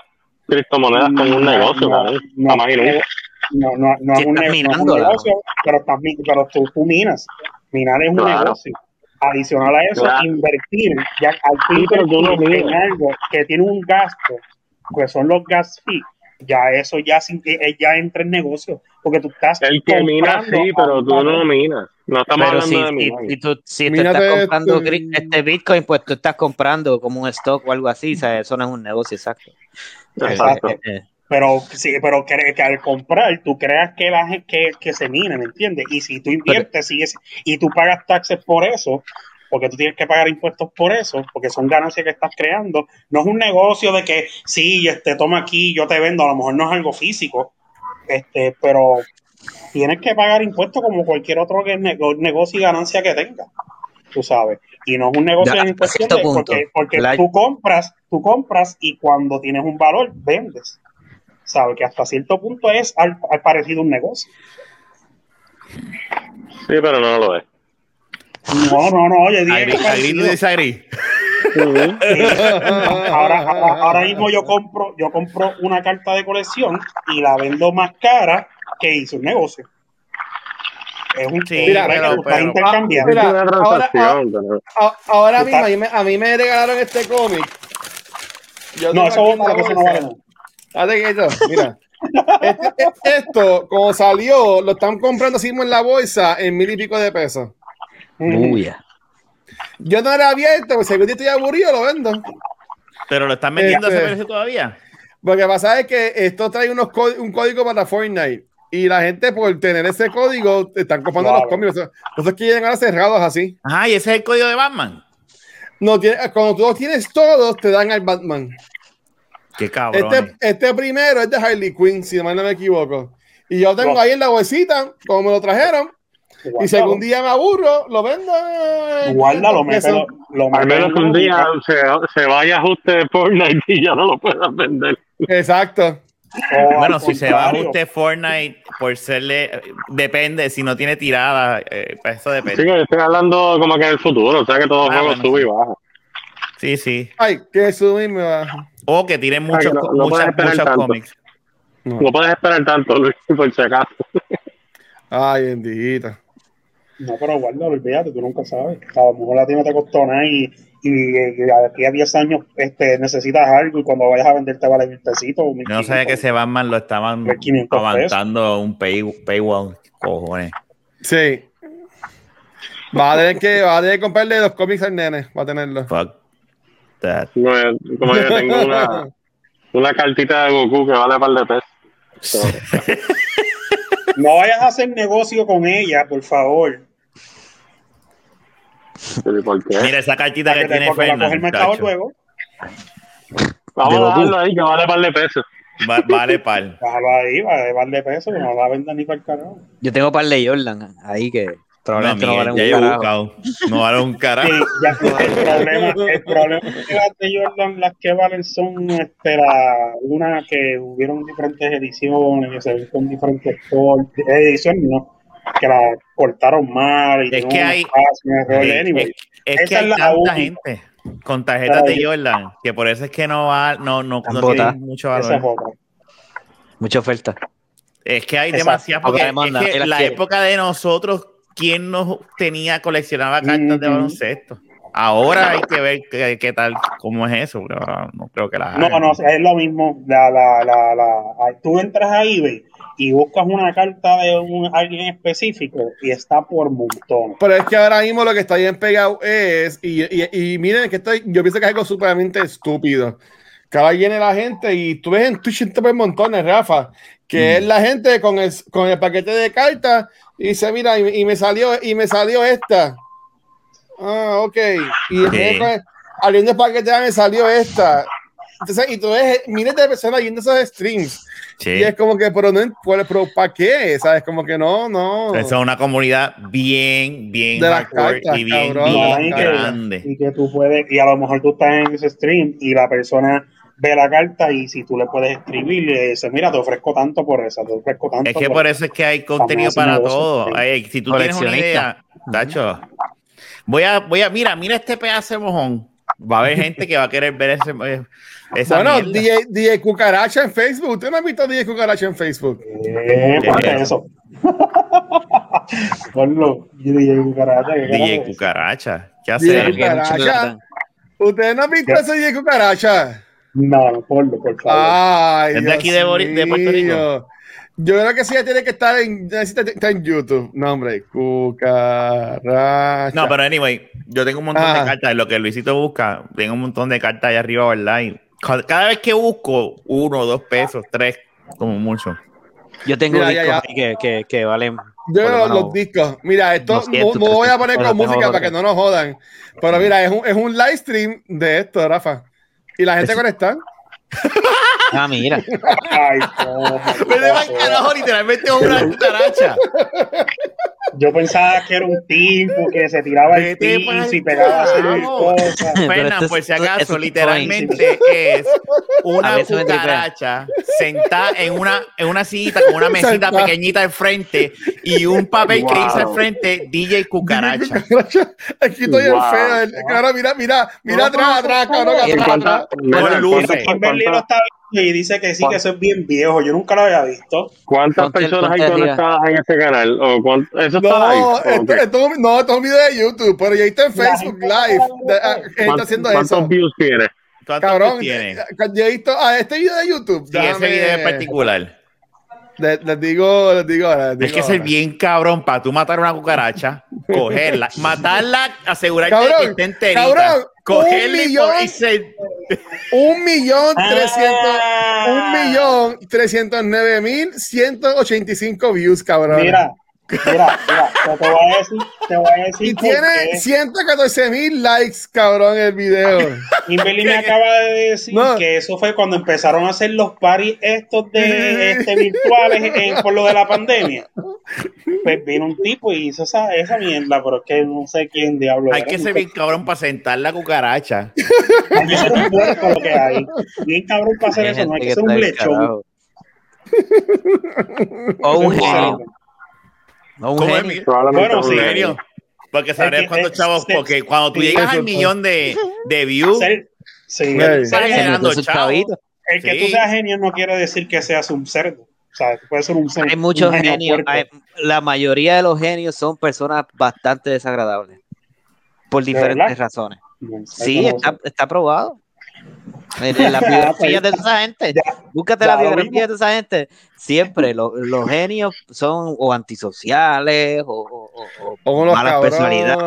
criptomonedas como un negocio, no, cabrón. no, Jamás y nunca. No, no, no, es un, negocio, pero, estás, pero tú, tú minas. Minar es un Claro. negocio. Adicional a eso, Claro. invertir, ya al tú Sí, pero tú no invertir en algo que tiene un gasto, pues son los gas fees, ya eso ya, sin, eh, ya entra en negocio, porque tú estás El que mina sí, pero tú no minas. No estamos Pero si, hablando de si, minar. si tú, si tú estás comprando este- este Bitcoin, pues tú estás comprando como un stock o algo así, ¿sabes? eso no es un negocio exacto. Exacto. Eh, eh, Pero sí, pero que al comprar tú creas que la que, que se mina, ¿me entiendes? Y si tú inviertes sigues, y tú pagas taxes por eso, porque tú tienes que pagar impuestos por eso, porque son ganancias que estás creando, no es un negocio de que sí, este toma aquí, yo te vendo, a lo mejor no es algo físico, este, pero tienes que pagar impuestos como cualquier otro que nego- negocio y ganancia que tenga, tú sabes. Y no es un negocio Ya, en hasta cuestión cierto de, punto, porque, porque tú compras, tú compras y cuando tienes un valor, vendes. Sabe que hasta cierto punto es al, al parecido un negocio. Sí, pero no lo es. No, no, no, yo dije que Agree, agree. Sí. ahora, ahora, ahora mismo yo compro, yo compro una carta de colección y la vendo más cara que hice un negocio. Es un Sí, mira, pero- tú estás pero- intercambiando. Mira, es una ahora- A- ahora mismo, a mí, me, a mí me regalaron este cómic. Yo no, eso la que eso no vale quieto, mira. Este- este- esto, como salió, lo están comprando así mismo en la bolsa en mil y pico de pesos. Bulla. Yo no era abierto, pues si algún día estoy aburrido, lo vendo. Pero lo están vendiendo a ese Este- precio todavía. Lo que pasa es que esto trae unos un código para Fortnite. Y la gente, por tener ese código, están comprando Claro. los cómics. Los es que llegan ahora cerrados así. Ajá, y ese es el código de Batman. No, tiene- cuando tú los tienes todos, te dan al Batman. Qué cabrón. Este, este primero es de Harley Quinn, si no me equivoco. Y yo tengo No. ahí en la bolsita, como me lo trajeron. Y si algún día me aburro, lo vendo. en Guárdalo, 500 pesos. mételo, lo Al menos un día se, se vaya ajuste de Fortnite y ya no lo puedas vender. Exacto. Bueno, si se va a ajuste Fortnite por serle. Depende, si no tiene tirada, eh, pues eso Sí, depende. que yo estoy hablando como que en el futuro, o sea que todo Ah, juego bueno, sube sí. y baja. Sí, sí. Ay, que subirme baja. O que tienen muchos, que no- no muchas- puedes esperar muchos tanto. cómics. No puedes esperar tanto, Luis, por si acaso. Ay, bendita. No, pero guárdalo, olvídate, tú nunca sabes. A lo mejor a ti no te costó nada y, y, aquí a 10 años este, necesitas algo y cuando vayas a vender te vale mil pesitos. no sabía que ese Batman lo estaban 500 pesos. avanzando un pay, paywall. Cojones. Sí. Va a tener que, va a tener que comprarle los cómics al nene. Va a tenerlo. Fuck that. Como yo, como yo tengo una, una cartita de Goku que vale par de pesos. No vayas a hacer negocio con ella, por favor. Pero ¿y por qué? Mira esa cartita que Porque tiene luego. Vamos de a dejarlo ahí que vale par de pesos. Va- vale pal. Déjalo ahí, va a llevarle peso, que no la venda ni para el carajo. Yo tengo par de Jordan ahí que No, probablemente no, Miguel, valen ya un yo he carajo. buscado. No vale un carajo. Sí, ya, el, problema, el problema es que las de Jordan, las que valen son este, la, una que hubieron diferentes ediciones, que se ven con diferentes cortes, ediciones no, que la cortaron mal y Es tiene que hay-. Es, Anyway, es que hay tanta única. gente con tarjetas de Jordan que por eso es que no va, no, no, no tienen mucho valor. Mucha oferta. Es que hay demasiadas, porque es que la quiere. época de nosotros, ¿quién nos tenía, coleccionaba cartas de baloncesto? Ahora hay que ver qué, qué tal, cómo es eso, pero no creo que la No, hagan. no, es lo mismo. La, la, la, la, tú entras a eBay y buscas una carta de un, alguien específico y está por montón. Pero es que ahora mismo lo que está bien pegado es, y, y, y miren que estoy, yo pienso que es algo supermente estúpido. Ahora viene la gente y tú ves en Twitch por montones, Rafa, que es la gente con el, con el paquete de cartas y dice, mira, y, y me salió, y me salió esta. Ah, ok. Y después, abriendo el paquete me salió esta. Entonces, y tú ves miles de personas viendo esos streams. Sí. Y es como que, pero no, pero, ¿para qué? ¿Sabes? Como que no, no. Esa es una comunidad bien, bien De las hardcore cartas, y bien, cabrón, bien grande. y que tú puedes, y a lo mejor tú estás en ese stream y la persona ve la carta y si tú le puedes escribir, le dices, mira, te ofrezco tanto por esa, te ofrezco tanto Es que por por eso es que hay contenido para todo. Ay, si tú tienes una idea, Tacho, voy a, voy a, mira, mira este pedazo de mojón. Va a haber gente que va a querer ver ese, eh, esa Bueno. DJ, DJ Cucaracha en Facebook. ¿Usted no ha visto DJ Cucaracha en Facebook? Eh, ponte eso. Ponlo. DJ Cucaracha, ¿qué DJ? Cucaracha. ¿Qué DJ hace? Cucaracha. ¿Usted no ha visto ¿Qué? ese DJ Cucaracha? No, no, ponlo, por favor. Ay, ¿Es de aquí de Bori- de Puerto Rico? Yo creo que sí ya tiene que estar en, necesita estar en YouTube. No, hombre, Cucaracha. No, pero anyway, yo tengo un montón Ah. de cartas. Lo que Luisito busca, tengo un montón de cartas ahí arriba, ¿verdad? Y ca- cada vez que busco uno, dos pesos, tres, como mucho. Yo tengo Mira, discos ya. ahí que, que, que valen. Yo lo los, discos. Mira, esto 200, no, voy a poner 300 con música para que no nos jodan. Pero mira, es un, es un live stream de esto, Rafa. Y la gente conecta. Ah, mira. Ay, no, Pero de carajo, literalmente es una cucaracha. Yo pensaba que era un tipo que se tiraba el piso y pegaba a hacer carajo. cosas. Fernan, por si acaso, literalmente es una me cucaracha sentada en una, en una sillita con una mesita pequeñita al frente y un papel que dice al Wow. frente DJ Cucaracha. Aquí estoy el Wow. feo. el- Cabrón, mira, mira, mira atrás, atrás, cabrón, ¿Y atrás, atrás. Con luces. Y dice que sí, que eso es bien viejo. Yo nunca lo había visto. ¿Cuántas personas hay conectadas en ese canal? ¿O cuánto- ¿Eso está No, live? esto, Ok. esto- no, esto es un video de YouTube, pero ya está en Facebook Live. está de- ah, está ¿Cuántos, haciendo cuántos eso. views tiene? ¿Cuántos Cabrón, tiene? yo he visto a este video de YouTube. Sí, ese video en particular. Les, les digo, les digo les Es que ser ahora. bien cabrón para tú matar una cucaracha, cogerla, matarla, asegurarte de que esté enterita, cabrón, un millón. po- y se- Un millón trescientos, Ah. un millón trescientos nueve mil ciento ochenta y cinco views, cabrón. Mira, mira, mira, te, voy a decir, te voy a decir y tiene qué. 114 mil likes, cabrón, el video. Kimberly me acaba de decir No. que eso fue cuando empezaron a hacer los paris estos de este, virtuales en- por lo de la pandemia. Pues vino un tipo y hizo esa, esa mierda, pero es que no sé quién diablo. hay era. que ser bien cabrón para sentar la cucaracha. Hay que ser un puerco lo que hay. Bien cabrón para hacer Hay eso, no hay que ser un lechón. carajo. O un Wow. Genio. O un ¿Cómo es, genio. Bueno, un sí, ¿En genio. Porque sabrías que- cuántos es- chavos, porque cuando tú llegas al millón de, de views, sí, estás generando chavos. chavitos. el que Sí. tú seas genio no quiere decir que seas un cerdo. O sea, tú puedes ser un cerdo. Hay muchos un genio genios. hay- la mayoría de los genios son personas bastante desagradables. Por diferentes verdad? razones. No Sí, está, está probado. En, en las biografías de esa gente. Ya, Búscate ya lo biografías de esa gente. Siempre lo- los genios son o antisociales o, o- o- O cabrones,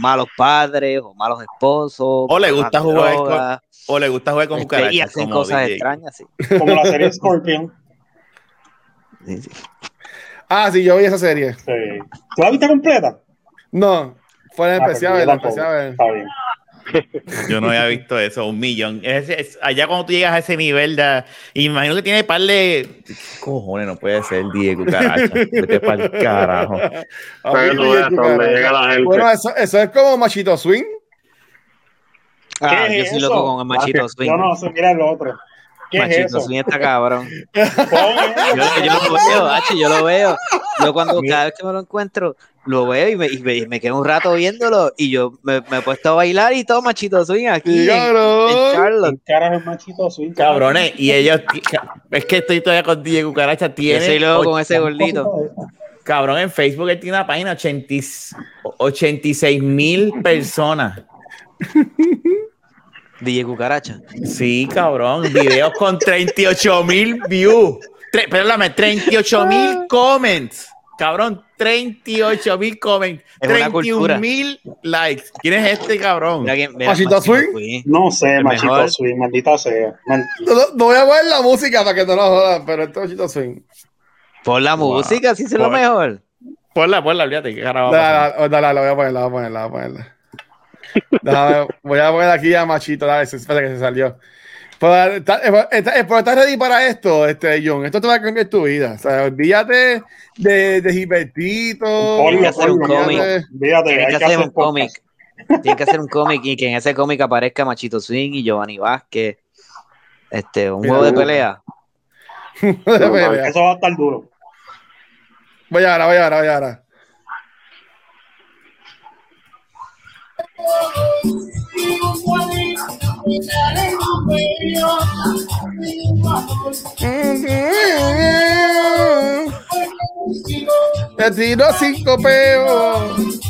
malos padres, o malos esposos, O le gusta malas jugar con- O le gusta jugar con este, cucarachas. y hacen como cosas DJ. extrañas, sí. Como la serie Scorpion. Sí, sí. Ah, sí, yo vi esa serie. Sí. ¿Tú la viste completa? No, fue en Ah, especial, en especial. Está bien. Yo no había visto eso, un millón. Es- es- allá cuando tú llegas a ese nivel, de, imagino que tiene par de. ¿Qué cojones, no puede ser Diego Cucaracha. Vete pa'l carajo. Pero donde llega la gente. Bueno, eso, eso es como Machito Swing. Ah, ¿Qué yo soy eso? loco con el machito swing. No sé, mira lo otro. ¿Qué machito es eso? swing está cabrón. Yo, yo lo veo, Hachi, yo lo veo. Yo cuando cada vez que me lo encuentro, lo veo y me, y me, y me quedo un rato viéndolo y yo me, me he puesto a bailar y todo machito swing aquí Sí, en, en cabrón. Charlotte. ¿Qué carajo es machito swing? Cabrones, y ellos. Es que estoy todavía con Diego Cucaracha. Yo Tiene. soy loco och- con ese gordito. Cabrón, en Facebook él tiene una página 80 y- 86 mil personas. DJ Cucaracha. Sí, cabrón. Videos con 38 mil views. Tre- perdóname, 38 mil comments. Cabrón, 38 mil comments. Es una cultura. 31 mil likes. ¿Quién es este cabrón? Mira quién- mira, ¿Machito Swing? No sé, El machito mejor. swing, maldita sea. Man- No, voy a poner la música para que no nos jodan, pero esto es Machito Swing. Por la Wow. música, sí es lo Por- mejor. Ponla, ponla, olvídate. Dale, dale, dale, la voy a poner, la voy a poner, la voy a poner. Déjame- voy a poner aquí a Machito, dale, se- espérate que se salió. Eh, está- eh, pues, ¿Estás ready para esto, este, John? Esto te va a cambiar tu vida. O sea, olvídate de, de Gilbertito. Ponlo, que hacer un cómic. hay que hacer un cómic. Tienen que hacer un cómic y que en ese cómic aparezca Machito Swing y Giovanni Vázquez. Este, un Mira, juego de pelea. Eso va a estar duro. Voy ahora, voy ahora, voy ahora. Te tiro cinco peos.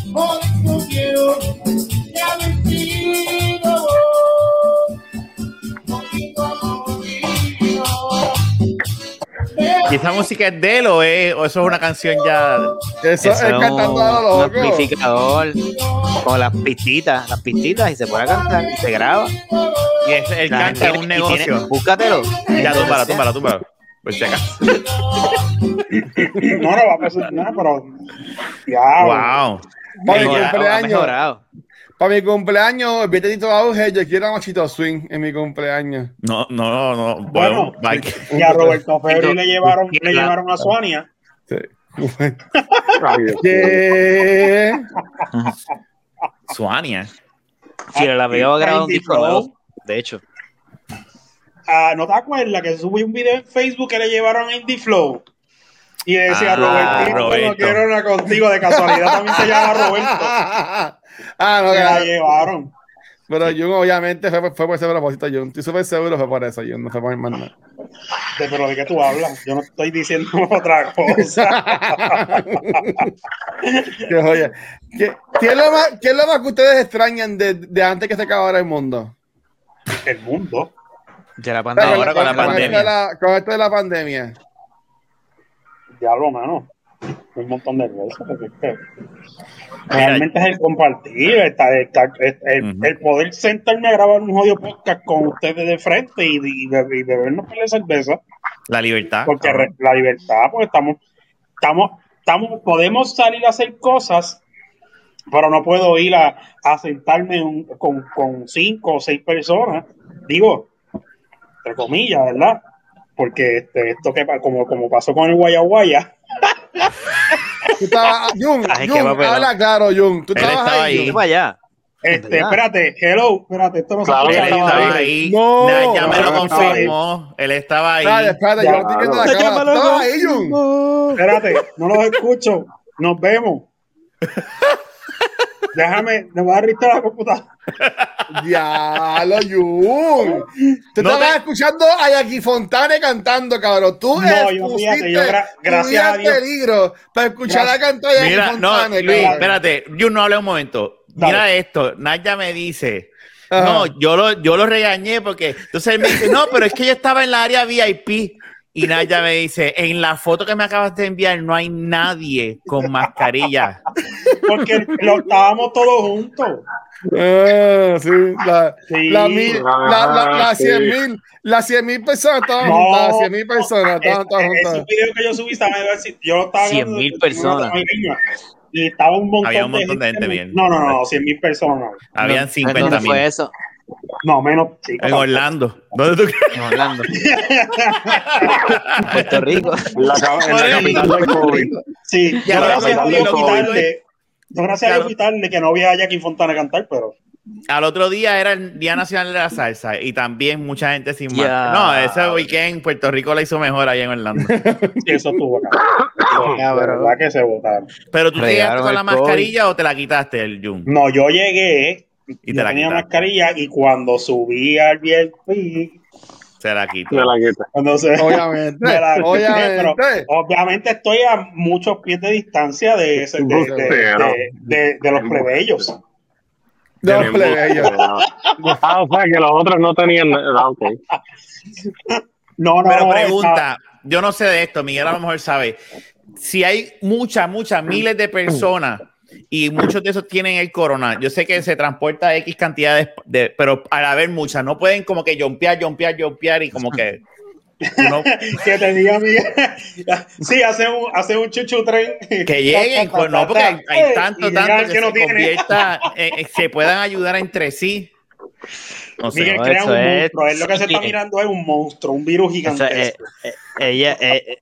¿Y esa música es de él o, es, o eso es una canción ya? Eso es Eso es un, cantando a lo un loco. amplificador con las pistitas, las pistitas y se a cantar y se graba. Y es, él La canta en un negocio. tiene- búscatelo. Ya, túmbala, túmbala, túmbala. Pues checa. No, no va a pasar nada, pero. Ya. Wow. Para Mejorado, ha cumpleaños, mejorado. Para mi cumpleaños, el Tito Auge, yo quiero a Machito Swing en mi cumpleaños. No, no, no. Bueno, Bueno, bye. Y a Roberto Ferri Pero- le llevaron, le llevaron a Suania. Sí. ¿Qué? Suania. Sí, la veo Ay, grabado un disco Flow. nuevo. De hecho. Ah, ¿No te acuerdas que subí un video en Facebook que le llevaron a Indie Flow? Y decía, Ah, Robertito, Roberto. no quiero una contigo. De casualidad también se llama Roberto. ah, no, Se la que- llevaron. pero Jun obviamente fue, fue por ese propósito, Jun. Estoy súper seguro fue por eso, Jun. No fue por más nada. Pero ¿de qué tú hablas? Yo no estoy diciendo otra cosa. Qué joya. ¿Qué, qué es lo más, ¿Qué es lo más que ustedes extrañan de, de antes que se acabara el mundo? El mundo. De la Ahora pandemia. con la esto pandemia. de la- con esto de la pandemia. Diablo, mano. Un montón de que Realmente es el compartir, está- está- es- el, poder sentarme a grabar un jodido podcast con ustedes de frente y, y, y bebernos por la cerveza, La libertad. porque re- la libertad, porque estamos, estamos, estamos, podemos salir a hacer cosas, pero no puedo ir a, a sentarme un- con, con cinco o seis personas, digo, entre comillas, ¿verdad? Porque este, esto que como, como pasó con el Guayaguaya, Tú estabas, Jun, Ay, qué Jun, papelón. habla claro, Jun. Tú Él estabas estaba ahí. para allá. este, espérate, hello, espérate, esto no Claro se Él que escucha. estaba ahí. ahí. No. Ya me lo No, confirmó. Él estaba ahí. Espérate, espérate, yo no estoy viendo la ¿Tú estabas ahí, Jun? Espérate, no los escucho. Nos vemos. Déjame, me voy a arreglar la computadora. Diablo, Jun. Tú No estabas te- escuchando a Jackie Fontane cantando, cabrón. Tú No, yo, fíjate, yo gra- gracias a en Dios. peligro para escuchar la cantar a Jackie Mira, no, Fontane, Luis, cabrón. espérate. Yo no hablé un momento. Dale. Mira esto. Naya me dice. Ajá. No, yo lo, yo lo regañé porque entonces él me dice, no, pero es que yo estaba en la área VIP. Y Naya me dice, en la foto que me acabas de enviar no hay nadie con mascarilla. Porque lo, estábamos todos juntos. Ah, sí, la, Sí. la, mil- la, la, la sí. 100 mil, las 100 mil personas estaban No. juntas, las 100 mil personas estaban todas Ese juntas. video que yo subí, estaba en el- yo lo estaba 100.000 viendo desde personas. Y estaba un montón, Había un montón de gente bien. No, no, no, 100 mil personas. Habían ¿Dónde 50 fue mil. eso? No, menos. En Orlando. ¿Dónde tú crees? En Orlando. Puerto Rico. La, en la capital del COVID. Sí, Ya yo lo gracias a había. Yo gracias a Dios fui tarde que no vi a Jackie Fontana cantar, pero. Al otro día era el Día Nacional de la Salsa y también mucha gente sin Ya. máscara. No, ese weekend Puerto Rico la hizo mejor allá en Orlando. Sí, eso estuvo acá. La verdad que se votaron. Pero tú te llegaste con la mascarilla o te la quitaste el Jun. No, yo llegué Y te yo la tenía quitaste. mascarilla y cuando subí al VIP, Se la quitó. Me la quita. cuando se. Obviamente, la pero obviamente. obviamente estoy a muchos pies de distancia de, ese- de, de- de- de- de los plebeyos. De los plebeyos. Ah, o sea que los otros no tenían. Ah. No, no, Pero no, pregunta, yo no sé de esto, Miguel a lo mejor sabe. Si hay muchas, muchas, miles de personas y muchos de esos tienen el corona, yo sé que se transporta X cantidades, de, pero al haber muchas, no pueden como que jumpear, jumpear, jumpear y como que... uno- que tenía mi. sí, hace un, hace un chuchu tren. que lleguen, pues no, porque hay, hay tanto, llega tanto el que, que no se tiene. convierta, eh, eh, se puedan ayudar entre sí. No sé. Miguel No, crea eso un es- monstruo. Es lo que se está mirando es un monstruo, un virus gigantesco. eh, eh, ella, eh, eh,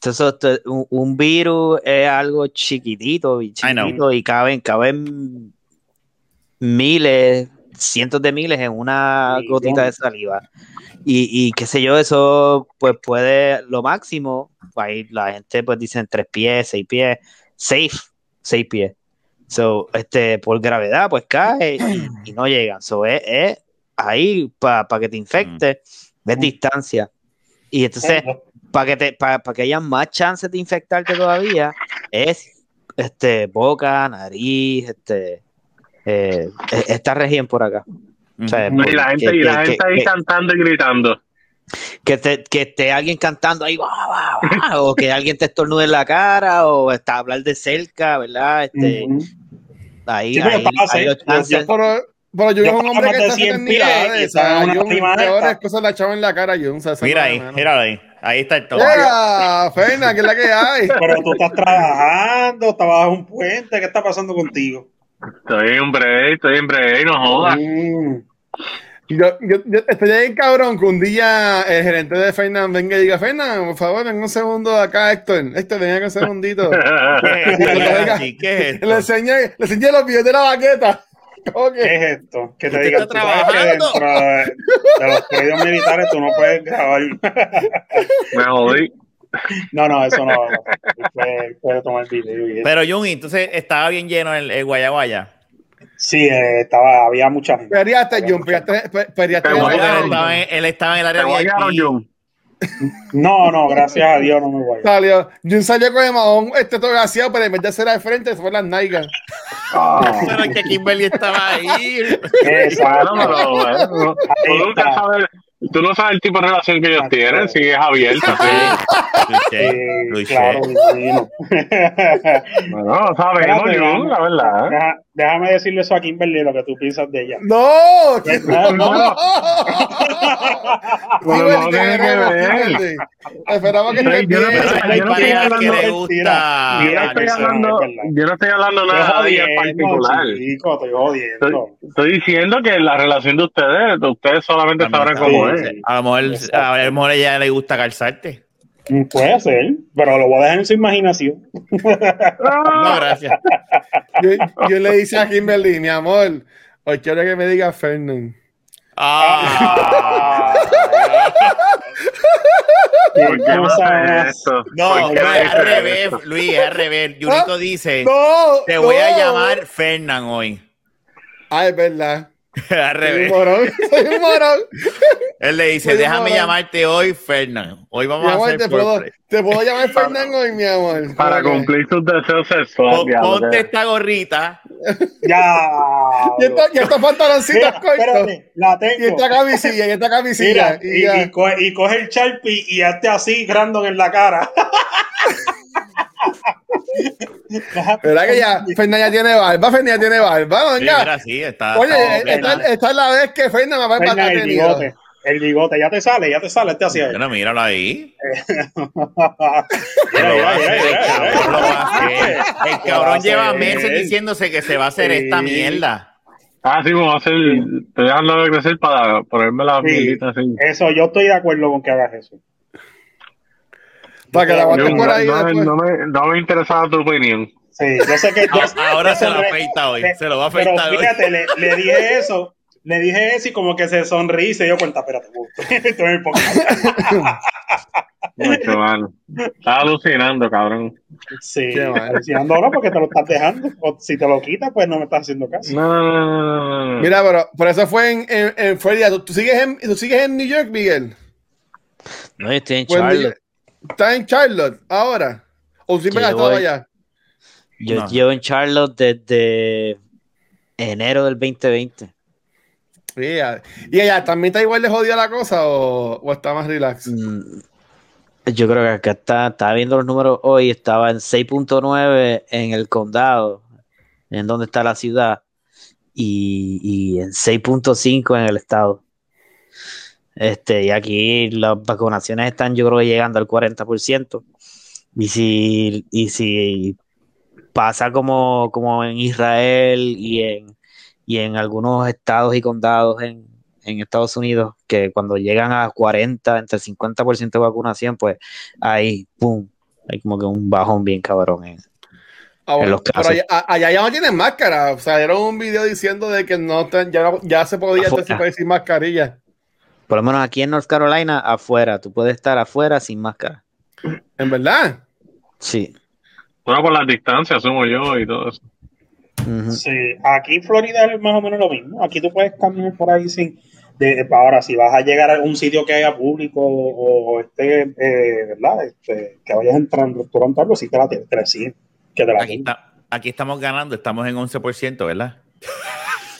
entonces, un, un virus es algo chiquitito y chiquitito y caben, caben miles, cientos de miles en una gotita de saliva. Y, y qué sé yo, eso pues puede, lo máximo, ahí la gente pues dicen tres pies, seis pies, safe, seis pies. So, este, por gravedad, pues cae y, y no llegan. So, es, es ahí para que te infecte, es distancia. Y entonces, para que te, para que haya más chances de infectarte todavía, es este boca, nariz, este eh, e- esta región por acá. O sea, Y la gente, que- y la que- gente ahí que- cantando y gritando. que, te- que esté alguien cantando ahí, "Guau, guau, guau", o que alguien te estornude en la cara, o está hablar de cerca, ¿verdad? Este, ahí, Sí, ahí, Yo- chances- Pero, pero yo Yo es un hombre que está 100 haciendo pies peores cosas la echaba en la cara, yo. O sea, esa Mira ahí, míralo ahí. Ahí está el todo. ¡Ea! Fernan, ¿qué es la que hay? Pero tú estás trabajando, estás bajo un puente, ¿qué está pasando contigo? Estoy en break, estoy en break, no jodas. Mm. Yo, yo, yo estoy ahí, cabrón, que un día el gerente de Fernan venga y diga, Fernan, por favor, ven un segundo acá, Héctor. Héctor, ven acá un segundito. ¿Qué, qué- venga- qué- qué es esto? le enseñé, le enseñé los videos de la baqueta. ¿Cómo ¿Qué que? es esto? Que te digan, que trabajando. dentro de, de los periodos militares tú no puedes grabar. Me jodí. No, no, eso no. puedes tomar video y. Pero Jun, entonces estaba bien lleno el, el Guayaguaya. Sí, eh, estaba, había mucha gente. Periaste, John, periaste, él, estaba en, él estaba en el área. Jun. No, no, gracias a Dios no me voy. Salió. Jun salió con el mahón este todo graciado, pero en vez de ser al frente, se fue las nalgas. Ah, Pero es que Kimberly estaba ahí. exacto. Bueno, pero, bueno, tú nunca sabes, tú no sabes el tipo de relación que ellos tienen, si es abierta. sí. Luché, Sí, claro. Bueno, no sabemos, Jun, la verdad. Déjame decirle eso a Kimberly, lo que tú piensas de ella. ¡No! ¿Qué- No, no. Bueno, no tiene que ver. Esperaba que yo no- yo estoy que hablando- le Yo no estoy hablando, yo no estoy hablando Estoy nada de ella en particular. chico, estoy Estoy, jodiendo. estoy diciendo que la relación de ustedes, de ustedes solamente sabrán cómo es. A lo mejor a lo mejor a ella le gusta calzarte. Puede ser, pero lo voy a dejar en su imaginación. No, gracias. Yo, yo le dice a Kimberly, mi amor, hoy quiero que me diga Fernan. Ah. ¿Por qué no más. esto? No, ¿Por no, es al revés, esto? Luis, es al revés. Yuriko dice, ¡No! te voy a llamar Fernan hoy. Ah, es verdad. al Soy un revés. morón. Soy un morón. Él le dice, Soy déjame llamarte hoy, Fernan. Hoy Mi vamos a hacer te puedo, sorpresa. te puedo llamar Fernan hoy, mi amor. Para cumplir tus deseos sexuales. Diablo, Ponte esta gorrita Ya. Y, esto, y estos pantaloncitos Mira, cortos. espérate, la tengo. Y esta camisilla, y esta camisilla. Mira, y y, ya. y coge, y coge el Sharpie y hazte así, Grandon en la cara. ¿Verdad que ya Fernández ya tiene barba? Fernández ya tiene barba, Sí, venga. mira, sí, está. Oye, está esta, es la vez que Fernández me va a empatar el bigote. El bigote, ya te sale, ya te sale, este así. Bueno, míralo ahí. Mira, mira, mira, el mira, cabrón mira. lleva hacer. meses diciéndose que se va a hacer Sí. esta mierda. Ah, sí, vamos a hacer. Estoy dejando de crecer para ponerme la Sí. mielita así. Eso, yo estoy de acuerdo con que hagas eso. Para que la aguantes por ahí no, me- no me, no me interesaba tu opinión. Sí, yo sé que. yo- A- Ahora se lo afeita hoy. le- Se lo va a Pero afeitar hoy. fíjate, le, le dije eso, le dije eso y como que se sonríe y se dio cuenta, espérate, esto es importante. Mucho, mano. Estaba alucinando, cabrón. Sí, mal. alucinando ahora porque te lo estás dejando. O si te lo quitas, pues no me estás haciendo caso. No, no, no, no, no. Mira, pero por eso fue en, en, en Florida. ¿Tú, tú sigues en, ¿Tú sigues en New York, Miguel? No, yo estoy en Pues, Charlotte. ¿Estás en Charlotte ahora? ¿O siempre has Yo estado allá? Yo No. llevo en Charlotte desde enero del 2020. Yeah. ¿Y allá también está igual de jodida la cosa o, o está más relax? Mm, Yo creo que acá está, estaba viendo los números hoy, estaba en 6.9 en el condado, en donde está la ciudad, y, y en 6.5 en el estado. Este, y aquí las vacunaciones están, yo creo que llegando al 40%. Y si, y si pasa como, como en Israel y en, y en algunos estados y condados en, en Estados Unidos, que cuando llegan a 40, entre 50% de vacunación, pues ahí, pum, hay como que un bajón bien cabrón. en- los pero casos. allá, a- allá ya no tienen máscara. O sea, dieron un video diciendo de que no ten- ya, ya se podía Afuera. anticipar sin mascarilla. Por lo menos aquí en North Carolina, afuera, tú puedes estar afuera sin máscara. ¿En verdad? Sí. Bueno, por las distancias, asumo yo y todo eso. Sí, aquí en Florida es más o menos lo mismo. Aquí tú puedes caminar por ahí sin. De, ahora, si vas a llegar a un sitio que haya público o, o esté, eh, ¿verdad? Este, que vayas entrando, restaurante o algo, sí te la te, te la que te la Aquí, está, aquí estamos ganando, estamos en 11%, ¿verdad?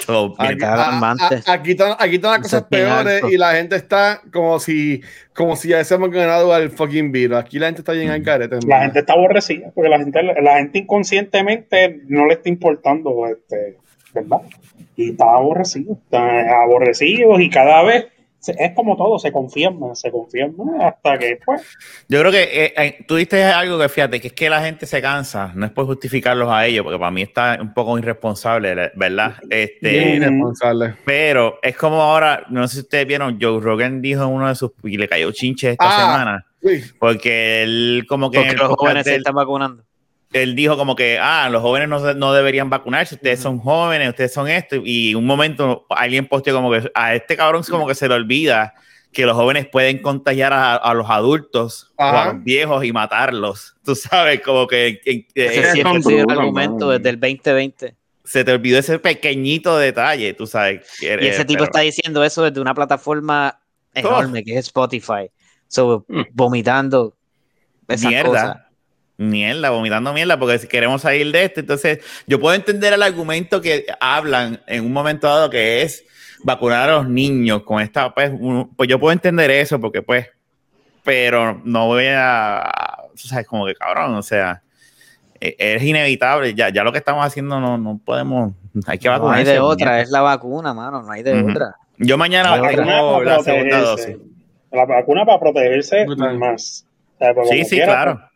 So, Aquí-. A- a- aquí están, aquí están las cosas peores alto. y la gente está como si, como si ya hemos ganado al fucking virus. Aquí la gente está bien al carete. en La gente está aborrecida porque la gente, la gente inconscientemente no le está importando, este, ¿verdad? Y está aborrecido, están aborrecidos y cada vez es como todo, se confían más, se confían más hasta que pues Yo creo que eh, eh, tú diste algo que fíjate, que es que la gente se cansa, no es por justificarlos a ellos, porque para mí está un poco irresponsable, ¿verdad? Este, Bien irresponsable. pero es como ahora, no sé si ustedes vieron, Joe Rogan dijo en uno de sus, y le cayó chinche esta Ah. semana, porque él como que Porque los jóvenes de se él- están vacunando. Él dijo como que, ah, los jóvenes no, no deberían vacunarse, ustedes son jóvenes, ustedes son esto, y un momento alguien posteó como que a este cabrón como que se le olvida que los jóvenes pueden contagiar a, a los adultos o a los viejos y matarlos. Tú sabes, como que, que- que- Ese es siempre ha son sido el argumento desde el 2020. se te olvidó ese pequeñito detalle, tú sabes. que- Y ese tipo pero- está diciendo eso desde una plataforma enorme que es Spotify. So, Mm. vomitando esas mierda. cosas. Mierda, vomitando mierda, porque si queremos salir de esto, entonces yo puedo entender el argumento que hablan en un momento dado que es vacunar a los niños con esta, pues, un- pues yo puedo entender eso, porque pues, pero no voy a, sabes, como que cabrón, o sea, e- es inevitable, ya, ya lo que estamos haciendo no, no podemos, hay que No hay de otra, es la vacuna, mano, no hay de otra. Yo mañana La tengo vacuna la para segunda protegerse. dosis. La vacuna para protegerse más. O sea, porque Sí, sí, quiera, claro.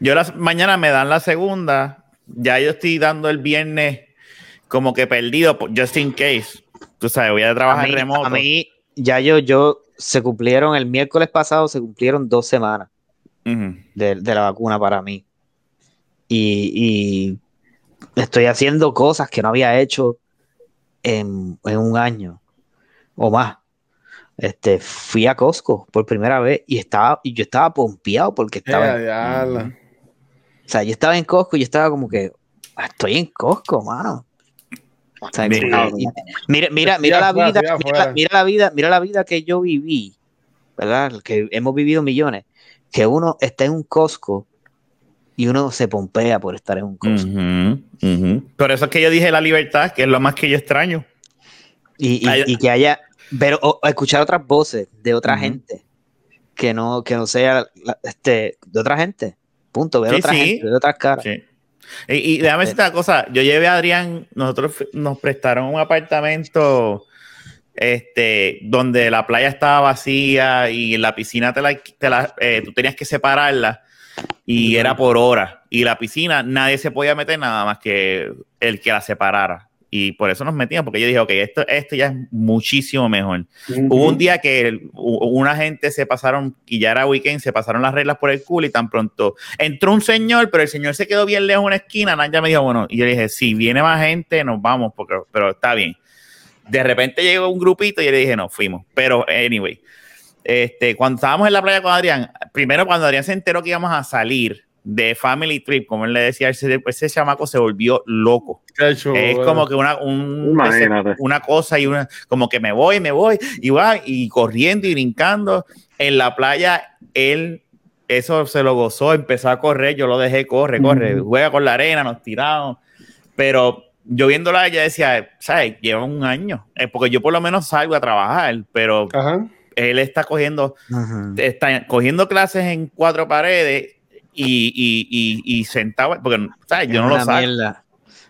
Yo las mañana me dan la segunda. Ya yo estoy dando el viernes como que perdido, por- just in case. Tú sabes, voy a A trabajar mí, remoto. a mí, ya yo, yo, se cumplieron, el miércoles pasado se cumplieron dos semanas de, de la vacuna para mí. Y, y estoy haciendo cosas que no había hecho en, en un año o más. Este, fui a Costco por primera vez y estaba, y yo estaba pompeado porque estaba, eh, diablo. o sea, yo estaba en Costco y yo estaba como que "Ah, estoy en Costco, mano. O sea, mira, mira, mira la vida, mira, la- afuera. mira la vida, mira la vida que yo viví, ¿verdad? Que hemos vivido millones. Que uno está en un Costco y uno se pompea por estar en un ujú. Por eso es que yo dije la libertad, que es lo más que yo extraño. y, y que haya, pero o- escuchar otras voces de otra gente que no, que no sea la- este, de otra gente. Punto, ver Sí, otra sí. gente, ver otras caras. Sí. Y, y déjame decirte una cosa, yo llevé a Adrián, nosotros nos prestaron un apartamento este, donde la playa estaba vacía y la piscina te la, te la- eh, tú tenías que separarla y era por hora. Y la piscina nadie se podía meter nada más que el que la separara. Y por eso nos metíamos, porque yo dije, ok, esto, esto ya es muchísimo mejor. Hubo un día que el- una gente se pasaron, y ya era weekend, se pasaron las reglas por el culo y tan pronto entró un señor, pero el señor se quedó bien lejos en una esquina. Naya me dijo, bueno, y yo le dije, si viene más gente, nos vamos, porque, pero está bien. De repente llegó un grupito y yo le dije, no, fuimos. Pero, anyway, este, cuando estábamos en la playa con Adrián, primero cuando Adrián se enteró que íbamos a salir de Family Trip, como él le decía, ese, ese chamaco se volvió loco. Chulo, Es bueno. como que una, un- Imagínate. una cosa y una, como que me voy, me voy, y va, y corriendo y brincando. En la playa, él, eso se lo gozó, empezó a correr, yo lo dejé, corre, corre, juega con la arena, nos tiramos. Pero yo viéndola, ella decía, ¿sabes? Lleva un año, Eh, porque yo por lo menos salgo a trabajar, pero Ajá. él está cogiendo está cogiendo clases en cuatro paredes y, y, y, y sentado, porque ¿sabes? yo es no lo una saco. mierda.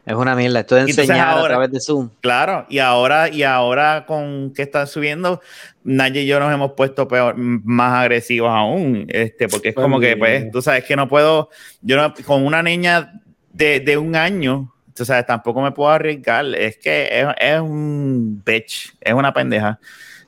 Es una mierda. Esto enseñar ahora- a través de Zoom. Claro, y ahora, y ahora con que están subiendo, Naya y yo nos hemos puesto peor, más agresivos aún, este, porque es como que, pues, tú sabes que no puedo, yo no, con una niña de, de un año, tú sabes, tampoco me puedo arriesgar, es que es, es un bitch, es una pendeja.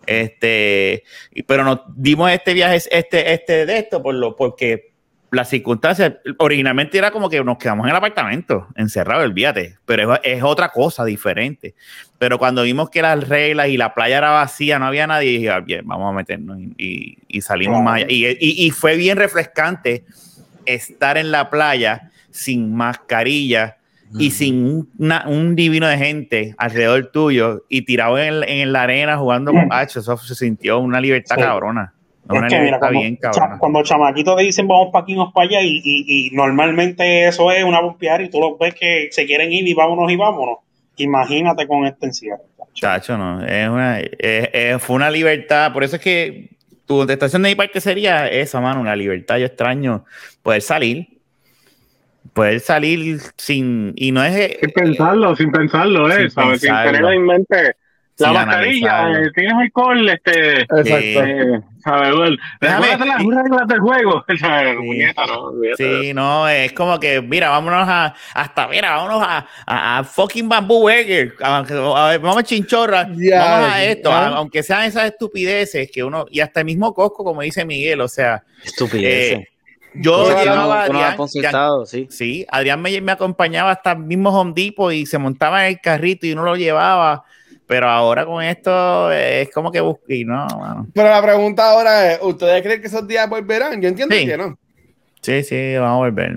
Este, pero nos dimos este viaje, este, este de esto, por lo, porque las circunstancias, originalmente era como que nos quedamos en el apartamento, encerrado, olvídate, pero es, es otra cosa diferente. Pero cuando vimos que las reglas y la playa era vacía, no había nadie, dije, "Ah, bien, vamos a meternos y, y- y salimos más allá. Y, y- fue bien refrescante estar en la playa sin mascarilla y sin un, una- un divino de gente alrededor tuyo y tirado en, en la arena jugando con H, eso se sintió una libertad Sí. cabrona. Es que mira, cuando, bien cha- cabrona. cuando chamaquitos te dicen vamos para aquí, vamos para allá, y, y- y normalmente eso es una bombear y tú los ves que se quieren ir y vámonos y vámonos. Imagínate con este encierro. Chacho, no. Es una, es- es- fue una libertad. Por eso es que tu contestación de mi parte sería esa, mano, una libertad. Yo extraño poder salir. Poder salir sin. Y no es. Sin pensarlo, sin pensarlo, ¿eh? Sin ¿sabes? Sin tener en mente la mascarilla, eh, tienes alcohol, este. Exacto. eh, ¿sabes? Bueno, Déjame- las reglas del juego. Sí. Muñeca, ¿no? Es como que, mira, vámonos a, hasta, mira, vámonos a, a, a fucking Bamboo Burger, a- a- a- vamos a Chinchorra, Ya, vamos a esto, ah. a- aunque sean esas estupideces que uno, y hasta el mismo Costco, como dice Miguel, o sea, Estupidez. eh, yo no- llevaba a no Adrián, sí. Sí, Adrián me, me acompañaba hasta el mismo Home Depot y se montaba en el carrito y uno lo llevaba. Pero ahora con esto eh, es como que busqué, no, mano. Pero la pregunta ahora es, ¿ustedes creen que esos días volverán? Yo entiendo Sí. que no. Sí, sí, vamos a volver.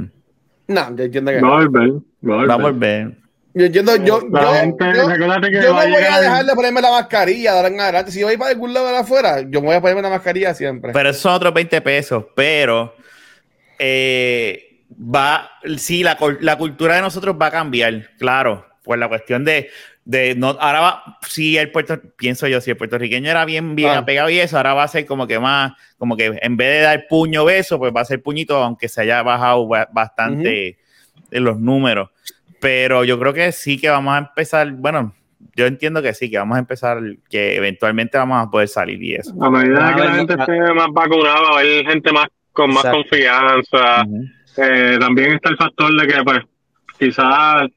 No, yo entiendo que Va a no. volver, va a volver. Va a volver. Yo entiendo, yo, La yo, gente, yo, que yo no voy a llegar- dejar de ponerme la mascarilla de ahora en adelante. Si yo voy para algún lado de afuera, yo me voy a ponerme la mascarilla siempre. Pero esos son otros 20 pesos. Pero eh, va, sí, la cultura de nosotros va a cambiar, claro. Por la cuestión de, de no, ahora va, si el puerto, pienso yo, si el puertorriqueño era bien, bien Ah. apegado y eso, ahora va a ser como que más, como que en vez de dar puño beso, pues va a ser puñito, aunque se haya bajado ba- bastante en los números. Pero yo creo que sí que vamos a empezar, bueno, yo entiendo que sí, que vamos a empezar, que eventualmente vamos a poder salir y eso. A medida que la gente esté más vacunada, va a haber gente más con más Exacto. confianza. Eh, también está el factor de que, pues, quizás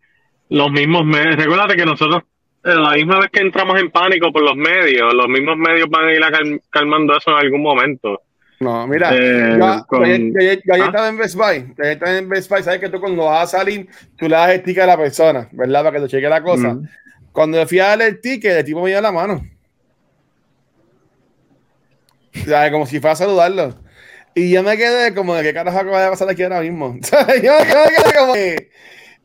los mismos medios. Recuérdate que nosotros, eh, la misma vez que entramos en pánico por los medios, los mismos medios van a ir a cal- calmando eso en algún momento. No, mira, Eh, yo, con- yo, yo- yo- yo ¿Ah? estaba en Best Buy. Yo estaba en Best Buy. Sabes que tú cuando vas a salir, tú le das el ticket a la persona, ¿verdad? Para que te cheque la cosa. Ujú. Cuando yo fui a darle el ticket, el tipo me dio la mano. O sea, como si fuera a saludarlo. Y yo me quedé como de qué carajo acaba de pasar aquí ahora mismo. Yo me quedé como que-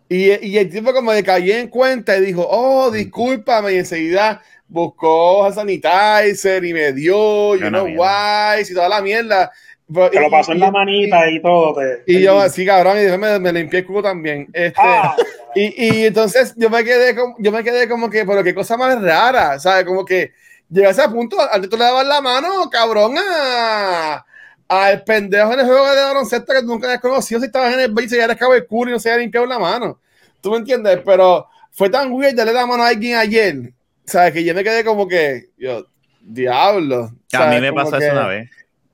y, y el tipo como de cayó en cuenta y dijo, oh, discúlpame, y enseguida buscó a sanitizer y me dio, you know why, y toda la mierda. Pues, Te lo y- pasó en y- la manita y todo. Te, Y yo así, cabrón, y después me, me limpié el culo también. Este, Ah. y, y entonces yo me quedé como, yo me quedé como que, pero qué cosa más rara, ¿sabes? Como que llegué a ese punto, antes tú le dabas la mano, cabrón, a al pendejo en el juego de baloncesto que nunca habías conocido si estabas en el beach y ya eres culo y no se había limpiado la mano. ¿Tú me entiendes? Pero fue tan weird darle la mano a alguien ayer, ¿sabes? Que yo me quedé como que, yo, diablo. A mí me Como pasó eso una vez.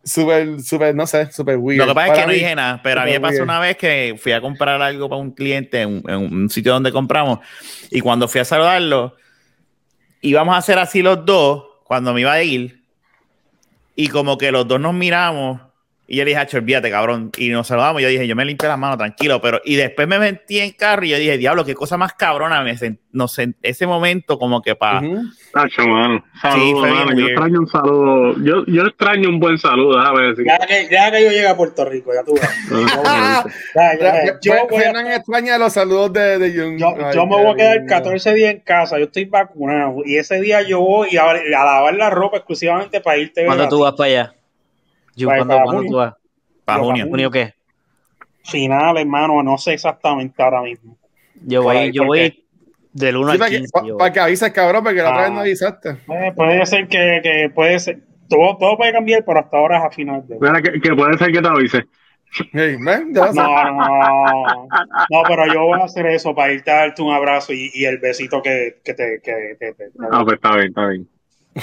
Súper, súper, no sé, súper weird. Lo que pasa es que no dije nada, pero a mí me pasó weird. una vez que fui a comprar algo para un cliente en, en un sitio donde compramos y cuando fui a saludarlo, íbamos a hacer así los dos cuando me iba a ir y como que los dos nos miramos y yo le dije, "Acho, olvídate, cabrón. Y nos saludamos. Yo dije, yo me limpié las manos, tranquilo. Pero, y después me metí en carro y yo dije, diablo, qué cosa más cabrona. Me sent- no sé, ese momento como que para... Tacho, mano. Saludos, mano. Yo extraño un saludo. Yo, yo extraño un buen saludo, déjame decir. Ya que, ya que yo llegue a Puerto Rico, ya tú ves. Ah, Ya, ya, ya. Yo, a- Fernan extraña los saludos de, de Jung. yo, Ay, yo me voy a quedar lindo. 14 días en casa, yo estoy vacunado y ese día yo voy a, a lavar la ropa exclusivamente para irte ¿Cuándo tú vas para allá? Yo, Para- ¿cuándo, para cuándo junio. tú vas? Para Yo junio. ¿Junio qué? final, hermano, no sé exactamente ahora mismo. Yo voy, yo voy del 1 Sí, al para, que, 15. pa- yo para que avises, cabrón, porque la otra Ah. vez no avisaste. Eh, puede ser que, que puede ser, todo, todo puede cambiar, pero hasta ahora es a final de que, que puede ser que te avise. No, no, no, pero yo voy a hacer eso para irte a darte un abrazo y, y el besito que, que te, que, que te- Ah, pues está bien, está bien.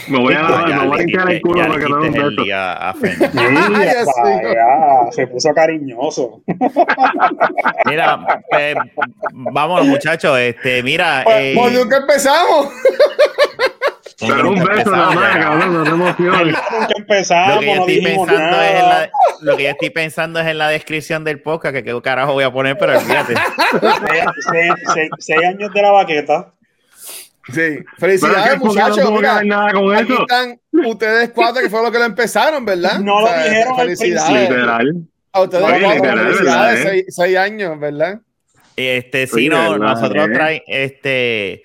Me voy a, ya me voy a el culo para que no me día a. Mira, vaya, se puso cariñoso. Mira, eh, vámonos muchachos, este, mira, eh, pues nunca empezamos. Pero un beso nada más, cabrón, no te emociones. Nunca empezamos, Lo que yo no estoy pensando es en nada. la, lo que yo estoy pensando es en la descripción del podcast, que qué carajo voy a poner, pero olvídate. Seis, seis- seis- seis años de la baqueta. Sí, felicidades, no muchachos. que Mira, nada con aquí eso. están ustedes cuatro que fue lo que lo empezaron, ¿verdad? No lo dijeron al Felicidades. Literal. A ustedes Oye, cuatro, literal, felicidades. ¿verdad, eh? Seis, seis años, ¿verdad? Este, sí, Oye, no, ¿verdad, nosotros eh? trae, este,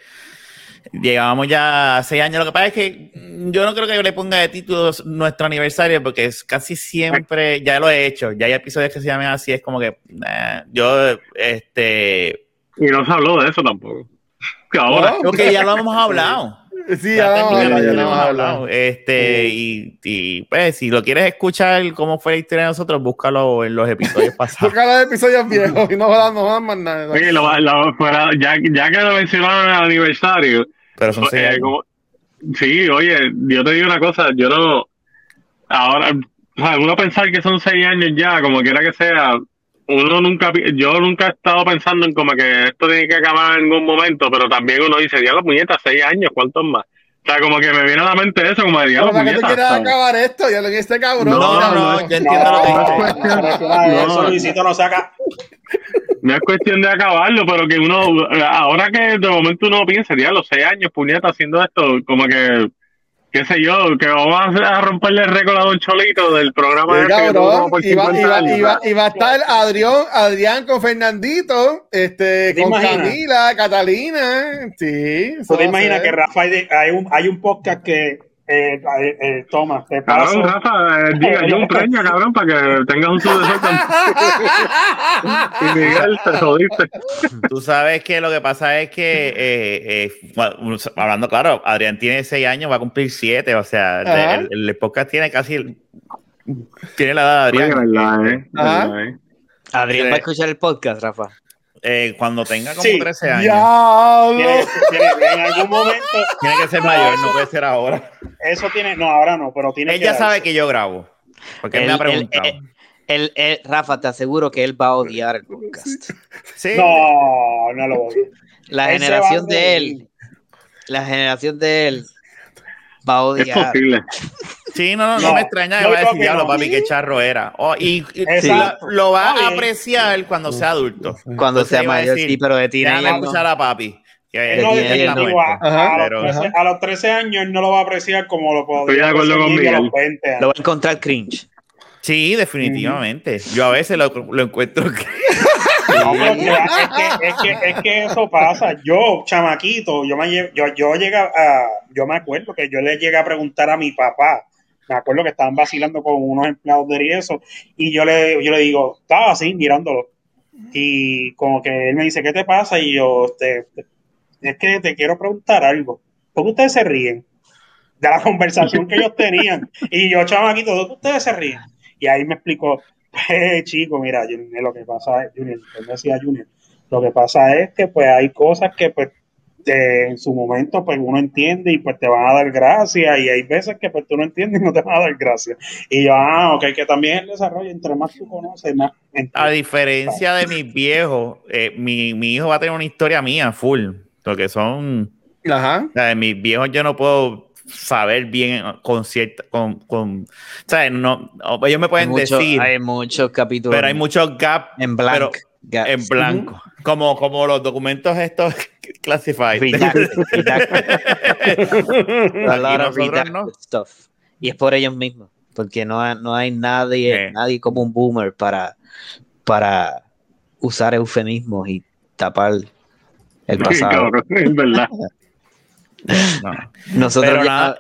llevábamos ya seis años. Lo que pasa es que yo no creo que yo le ponga de título nuestro aniversario, porque es casi siempre, ya lo he hecho, ya hay episodios que se llaman así, es como que, eh, yo, este, Y no se habló de eso tampoco. Que ahora. No. creo que ya lo hemos hablado. Sí, Ya ya, lo hemos hablado. Este, y, y, pues, si lo quieres escuchar cómo fue la historia de nosotros, búscalo en los episodios pasados. Busca los episodios viejos y no jodan, no más nada. Oye, lo- lo- ya, ya que lo mencionaron en el aniversario, Pero son seis eh, como- sí, oye, yo te digo una cosa, yo no, ahora, o sea, uno pensar que son seis años ya, como quiera que sea, uno nunca, yo nunca he estado pensando en como que esto tiene que acabar en algún momento, pero también uno dice, diablo, puñeta, seis años, ¿cuántos más? O sea, como que me viene a la mente eso, como de diablo, ¿Para qué tú quieres acabar esto? Ya lo que este cabrón. No, mira, no, no, no, yo entiendo lo que eso Luisito no saca. No es cuestión de acabarlo, pero que uno, ahora que de momento uno piensa, diablo, seis años, puñeta, haciendo esto, como que, qué sé yo, que vamos a, romperle el récord a Don Cholito del programa este tuvo cabrón, 50 y va- años, y va- ¿sabes? y va a estar Adrián, Adrián con Fernandito, este, ¿Te con imaginas? Camila, Catalina, sí. ¿Tú te imaginas que Rafa hay, de- hay un, hay un podcast que eh, eh, eh, toma, te paso. Cabrón, Rafa, eh, diga yo un premio, cabrón, para que tengas un sucesor. y Miguel, te jodiste. Tú sabes que lo que pasa es que, eh, eh, bueno, hablando claro, Adrián tiene seis años, va a cumplir siete, o sea, el, el podcast tiene casi, el- tiene la edad de Oye, Adrián. verdad, eh. Ajá. verdad, eh. Adrián va a escuchar el podcast, Rafa. Eh, cuando tenga como Sí. 13 años. Tiene- tiene- en algún momento, tiene que ser mayor, no puede ser ahora. eso tiene, no, ahora no, pero tiene Él que darse. sabe que yo grabo, porque él, me ha preguntado. él- él- él- Rafa, te aseguro que él va a odiar el podcast. sí, No, no lo voy. La generación de él, la generación de él va a Es odiar. posible. sí, no, no, no, No, me extraña, yo va a decir, que diablo, no. papi, qué charro era. Oh, y lo, va a apreciar cuando sea adulto. Cuando Entonces sea mayor, decir, sí, pero de Déjame teenager no. escuchar a papi. Que no, de es a, los Pero- 13, a los 13 años no lo va a apreciar como lo podría Estoy de acuerdo con Miguel. los 20 Lo va a encontrar cringe. Sí, definitivamente. Yo a veces lo, lo encuentro que- No, pero que- es, que, es, que, es que eso pasa. Yo, chamaquito, yo me yo, yo llegué a, yo me acuerdo que yo le llegué a preguntar a mi papá me acuerdo que estaban vacilando con unos empleados de eso, y yo le, yo le digo, estaba así mirándolo, y como que él me dice, ¿qué te pasa? Y yo, este, es que te quiero preguntar algo, ¿por qué ustedes se ríen? De la conversación que ellos tenían, y yo, chamaquito, ¿de qué ustedes se ríen? Y ahí me explicó, pues chico, mira, Junior, lo que pasa es, Junior, él me decía Junior, lo que pasa es que pues hay cosas que pues de- en su momento pues uno entiende y pues te van a dar gracias y hay veces que pues tú no entiendes y no te van a dar gracias. Y yo, ah, ok, que también el desarrollo, entre más tú conoces, más... A diferencia de mis viejos, eh, mi, mi hijo va a tener una historia mía full. Porque son. Ajá. o sea, de mis viejos yo no puedo saber bien con cierta. Con, con, ¿sabes? No, ellos me pueden Hay mucho- decir, hay muchos capítulos pero hay muchos gaps en blanco. en blanco. Como, como los documentos estos classified. Redacted, redacted. A lot Aquí of nosotros redacted no. stuff. Y es por ellos mismos, porque no, hay- no hay nadie, Sí. nadie como un boomer para, para usar eufemismos y tapar el pasado. es verdad. No. Nosotros Pero ya- nada,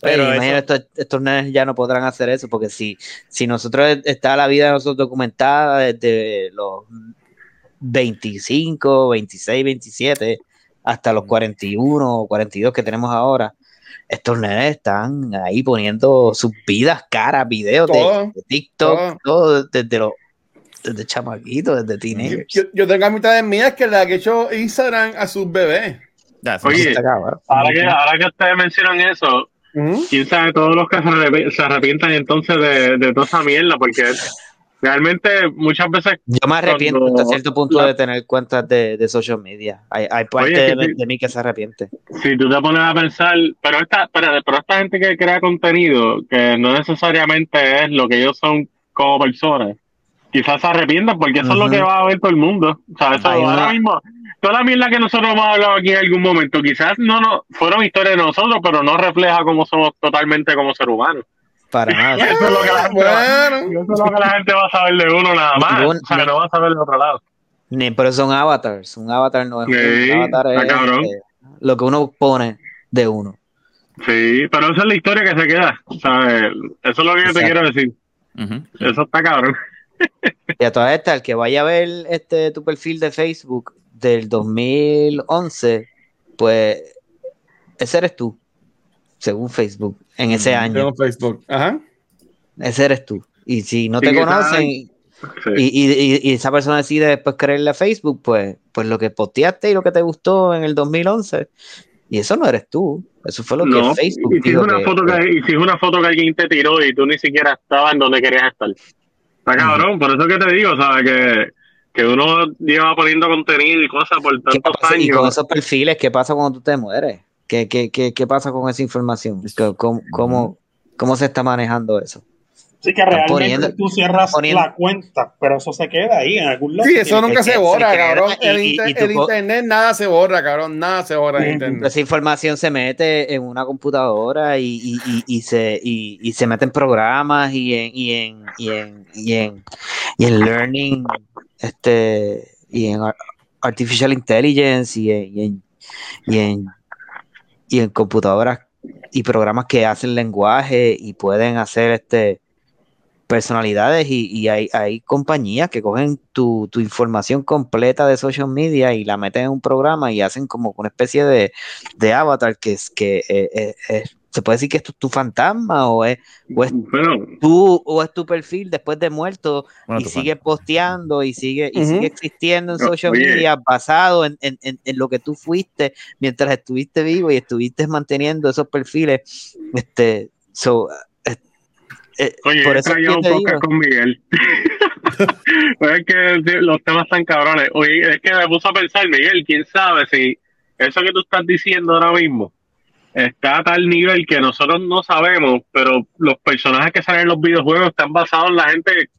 Pero imagino estos, estos nenes ya no podrán hacer eso porque si, si nosotros está la vida de nosotros documentada desde los 25, 26, 27 hasta los 41 o 42 que tenemos ahora, estos nenes están ahí poniendo sus vidas, caras, videos de, de TikTok, todo. todo desde los desde chamaquitos, desde Yo, teenagers. yo, yo tengo amistades mías que le han hecho Instagram a sus bebés. ya, Oye. Ahora que, ahora que ustedes mencionan eso, quién sabe todos los que se, arrepi- se arrepientan entonces de, de toda esa mierda, porque realmente muchas veces Yo me arrepiento cuando hasta cierto punto la- de tener cuentas de, de social media. Hay, hay parte Oye, de, de mí que se arrepiente. si tú te pones a pensar, pero esta, pero, pero esta gente que crea contenido, que no necesariamente es lo que ellos son como personas, quizás se arrepientan porque eso es lo que va a ver todo el mundo. O sea, eso ahora mismo, toda la mierda que nosotros hemos hablado aquí en algún momento, quizás no, no fueron historias de nosotros, pero no refleja cómo somos totalmente como seres humanos. Para nada. Eso es lo que la gente va, Bueno, eso es lo que la gente va a saber de uno nada más. Ningún- o sea, no va a saber de otro lado. Ni- pero son avatars. Un avatar no es Sí, un avatar. está Es cabrón. eh, lo que uno pone de uno. Sí, pero esa es la historia que se queda. Eh, eso es lo que yo te quiero decir. Eso está cabrón. Y a todas estas, el que vaya a ver este tu perfil de Facebook del 2011, pues ese eres tú, según Facebook, en ese año. tengo Facebook. Ajá. Ese eres tú. Y si no te conocen y, y- esa persona decide después creerle a Facebook, pues, pues lo que posteaste y lo que te gustó en el 2011, y eso no eres tú. Eso fue lo que no, Facebook y si es dijo una que- foto que, y si es una foto que alguien te tiró y tú ni siquiera estabas en donde querías estar. Está cabrón, por eso que te digo, ¿sabes? Que, que uno lleva poniendo contenido y cosas por ¿Qué tantos pasa- y con años. esos perfiles, ¿qué pasa cuando tú te mueres? ¿Qué, qué, qué, qué pasa con esa información? ¿Cómo, cómo, cómo, se está manejando eso? Así que realmente poniendo- tú cierras poniendo- la cuenta, pero eso se queda ahí en algún lado. Sí, eso nunca se borra, se cabrón. y- El, inter- y internet nada se borra, cabrón. Nada se borra en internet. Esa información se mete en una computadora y, y, y, y se, y, y se mete en programas y en, y en, y en, y en, y en learning, este, y en ar- artificial intelligence y en, y en, y en, computadoras y programas que hacen lenguaje y pueden hacer este personalidades y, y hay, hay compañías que cogen tu, tu información completa de social media y la meten en un programa y hacen como una especie de, de avatar que es que eh, eh, eh, se puede decir que esto es tu fantasma o es, o es Bueno, tú o es tu perfil después de muerto Bueno, y tu sigue posteando y sigue y sigue existiendo en social oye. media basado en, en- en- en lo que tú fuiste mientras estuviste vivo y estuviste manteniendo esos perfiles este so, eh, oye, por eso yo un podcast con Miguel. Pues es que los temas están cabrones. Oye, es que me puso a pensar, Miguel, quién sabe si eso que tú estás diciendo ahora mismo está a tal nivel que nosotros no sabemos, pero los personajes que salen en los videojuegos están basados en la gente